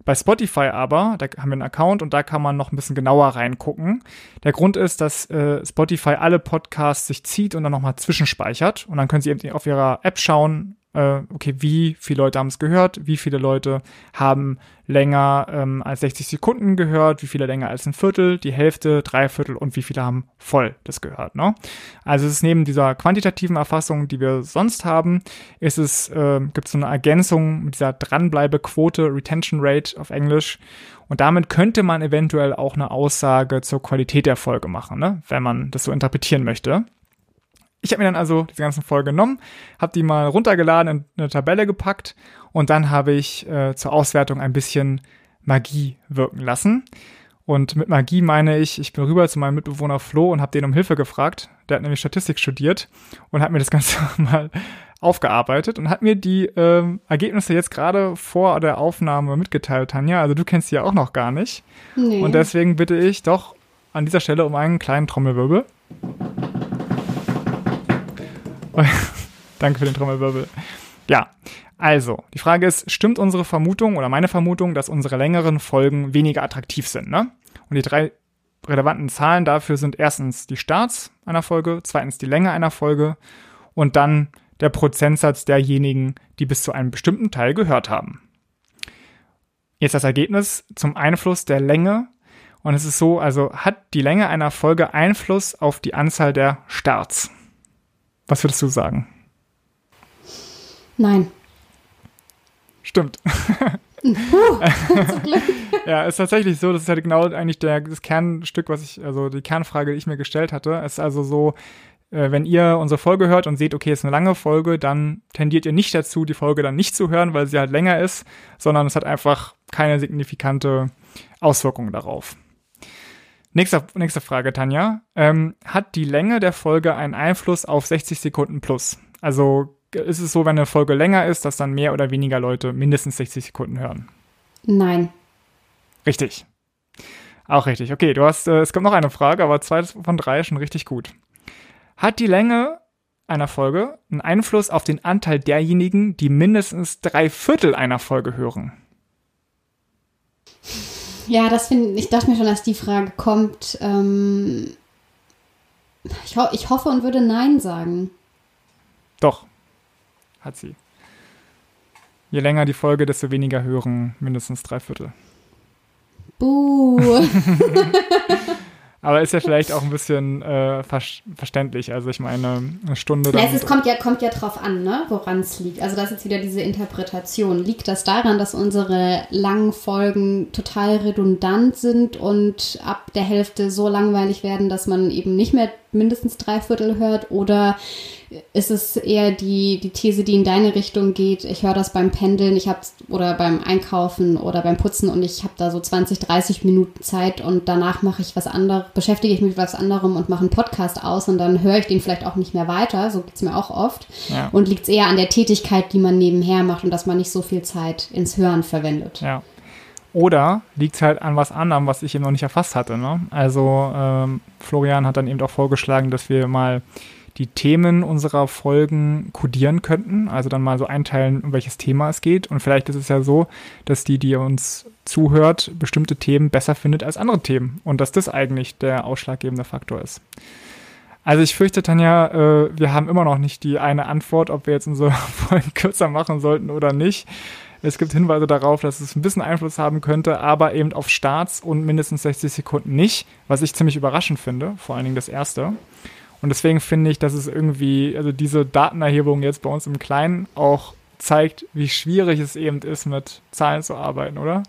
Bei Spotify aber, da haben wir einen Account und da kann man noch ein bisschen genauer reingucken. Der Grund ist, dass äh, Spotify alle Podcasts sich zieht und dann nochmal zwischenspeichert. Und dann können Sie eben auf Ihrer App schauen, äh, okay, wie viele Leute haben es gehört, wie viele Leute haben länger ähm, als 60 Sekunden gehört, wie viele länger als ein Viertel, die Hälfte, drei Viertel und wie viele haben voll das gehört. Ne? Also es ist neben dieser quantitativen Erfassung, die wir sonst haben, ist es, äh, gibt es so eine Ergänzung mit dieser Dranbleibequote, Retention Rate auf Englisch. Und damit könnte man eventuell auch eine Aussage zur Qualität der Folge machen, ne? wenn man das so interpretieren möchte. Ich habe mir dann also diese ganzen Folgen genommen, habe die mal runtergeladen, in eine Tabelle gepackt und dann habe ich äh, zur Auswertung ein bisschen Magie wirken lassen. Und mit Magie meine ich, ich bin rüber zu meinem Mitbewohner Flo und habe den um Hilfe gefragt. Der hat nämlich Statistik studiert und hat mir das Ganze <laughs> mal aufgearbeitet und hat mir die ähm, Ergebnisse jetzt gerade vor der Aufnahme mitgeteilt, Tanja. Also du kennst sie ja auch noch gar nicht. Nee. Und deswegen bitte ich doch an dieser Stelle um einen kleinen Trommelwirbel. <laughs> Danke für den Trommelwirbel. Ja, also, die Frage ist, stimmt unsere Vermutung oder meine Vermutung, dass unsere längeren Folgen weniger attraktiv sind, ne? Und die drei relevanten Zahlen dafür sind erstens die Starts einer Folge, zweitens die Länge einer Folge und dann der Prozentsatz derjenigen, die bis zu einem bestimmten Teil gehört haben. Jetzt das Ergebnis zum Einfluss der Länge. Und es ist so, also hat die Länge einer Folge Einfluss auf die Anzahl der Starts? Was würdest du sagen?
Nein.
Stimmt. Puh, <laughs> zum Glück. <laughs> ja, ist tatsächlich so. Das ist halt genau eigentlich der, das Kernstück, was ich, also die Kernfrage, die ich mir gestellt hatte. Es ist also so, äh, wenn ihr unsere Folge hört und seht, okay, es ist eine lange Folge, dann tendiert ihr nicht dazu, die Folge dann nicht zu hören, weil sie halt länger ist, sondern es hat einfach keine signifikante Auswirkung darauf. Nächste, nächste Frage, Tanja. Ähm, hat die Länge der Folge einen Einfluss auf 60 Sekunden plus? Also ist es so, wenn eine Folge länger ist, dass dann mehr oder weniger Leute mindestens 60 Sekunden hören?
Nein.
Richtig. Auch richtig. Okay, du hast, äh, es kommt noch eine Frage, aber zwei von drei schon richtig gut. Hat die Länge einer Folge einen Einfluss auf den Anteil derjenigen, die mindestens drei Viertel einer Folge hören?
Ja, das finde ich dachte mir schon, dass die Frage kommt. Ähm, ich, ho ich hoffe und würde Nein sagen.
Doch, hat sie. Je länger die Folge, desto weniger hören mindestens drei Viertel.
Buh. <laughs>
Aber ist ja vielleicht auch ein bisschen äh, ver verständlich. Also ich meine, eine Stunde.
Ja, es kommt ja, kommt ja drauf an, ne, woran es liegt. Also das ist jetzt wieder diese Interpretation. Liegt das daran, dass unsere langen Folgen total redundant sind und ab der Hälfte so langweilig werden, dass man eben nicht mehr mindestens drei Viertel hört? Oder ist es eher die, die These, die in deine Richtung geht? Ich höre das beim Pendeln, ich hab's, oder beim Einkaufen oder beim Putzen und ich habe da so 20, 30 Minuten Zeit und danach mache ich was anderes, beschäftige ich mich mit was anderem und mache einen Podcast aus und dann höre ich den vielleicht auch nicht mehr weiter. So geht es mir auch oft. Ja. Und liegt es eher an der Tätigkeit, die man nebenher macht und dass man nicht so viel Zeit ins Hören verwendet.
Ja. Oder liegt es halt an was anderem, was ich eben noch nicht erfasst hatte. Ne? Also ähm, Florian hat dann eben auch vorgeschlagen, dass wir mal die Themen unserer Folgen kodieren könnten, also dann mal so einteilen, um welches Thema es geht. Und vielleicht ist es ja so, dass die, die uns zuhört, bestimmte Themen besser findet als andere Themen und dass das eigentlich der ausschlaggebende Faktor ist. Also ich fürchte, Tanja, äh, wir haben immer noch nicht die eine Antwort, ob wir jetzt unsere <laughs> Folgen kürzer machen sollten oder nicht. Es gibt Hinweise darauf, dass es ein bisschen Einfluss haben könnte, aber eben auf Starts und mindestens 60 Sekunden nicht, was ich ziemlich überraschend finde, vor allen Dingen das erste. Und deswegen finde ich, dass es irgendwie, also diese Datenerhebung jetzt bei uns im Kleinen auch zeigt, wie schwierig es eben ist, mit Zahlen zu arbeiten, oder?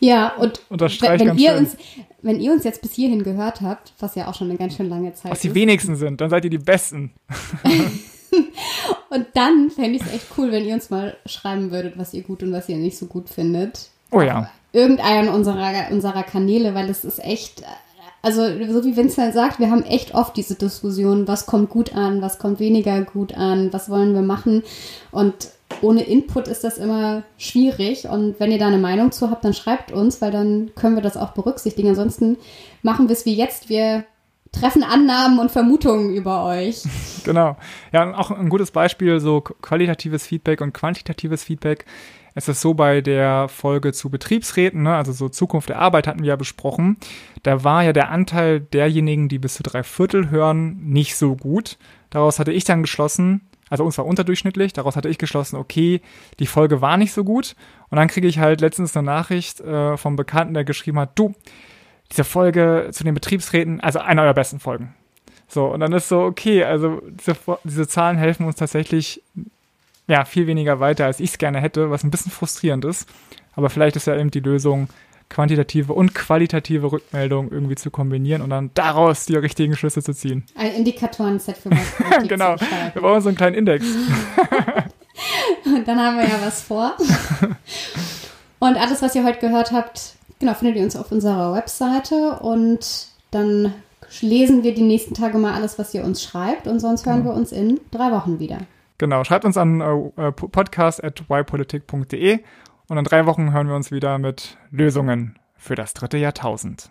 Ja, und wenn, wenn ihr uns, wenn ihr uns jetzt bis hierhin gehört habt, was ja auch schon eine ganz schön lange Zeit
was ist. Was die wenigsten sind, dann seid ihr die Besten. <laughs>
Und dann fände ich es echt cool, wenn ihr uns mal schreiben würdet, was ihr gut und was ihr nicht so gut findet.
Oh ja.
Irgendeinen unserer, unserer Kanäle, weil es ist echt, also so wie Vincent sagt, wir haben echt oft diese Diskussion, was kommt gut an, was kommt weniger gut an, was wollen wir machen. Und ohne Input ist das immer schwierig. Und wenn ihr da eine Meinung zu habt, dann schreibt uns, weil dann können wir das auch berücksichtigen. Ansonsten machen wir es wie jetzt. Wir treffen Annahmen und Vermutungen über euch. <laughs>
Genau. Ja, auch ein gutes Beispiel, so qualitatives Feedback und quantitatives Feedback. Es ist so bei der Folge zu Betriebsräten, ne, also so Zukunft der Arbeit hatten wir ja besprochen. Da war ja der Anteil derjenigen, die bis zu drei Viertel hören, nicht so gut. Daraus hatte ich dann geschlossen, also uns war unterdurchschnittlich, daraus hatte ich geschlossen, okay, die Folge war nicht so gut. Und dann kriege ich halt letztens eine Nachricht äh, vom Bekannten, der geschrieben hat, du, diese Folge zu den Betriebsräten, also eine eurer besten Folgen. So, und dann ist so, okay, also diese, diese Zahlen helfen uns tatsächlich ja, viel weniger weiter, als ich es gerne hätte, was ein bisschen frustrierend ist. Aber vielleicht ist ja eben die Lösung, quantitative und qualitative Rückmeldungen irgendwie zu kombinieren und dann daraus die richtigen Schlüsse zu ziehen.
Ein Indikatoren-Set für <laughs>
Genau, wir brauchen so einen kleinen Index. <laughs>
und dann haben wir ja was vor. Und alles, was ihr heute gehört habt, Genau, findet ihr uns auf unserer Webseite und dann lesen wir die nächsten Tage mal alles, was ihr uns schreibt und sonst hören genau. wir uns in drei Wochen wieder.
Genau, schreibt uns an äh, podcast.ypolitik.de und in drei Wochen hören wir uns wieder mit Lösungen für das dritte Jahrtausend.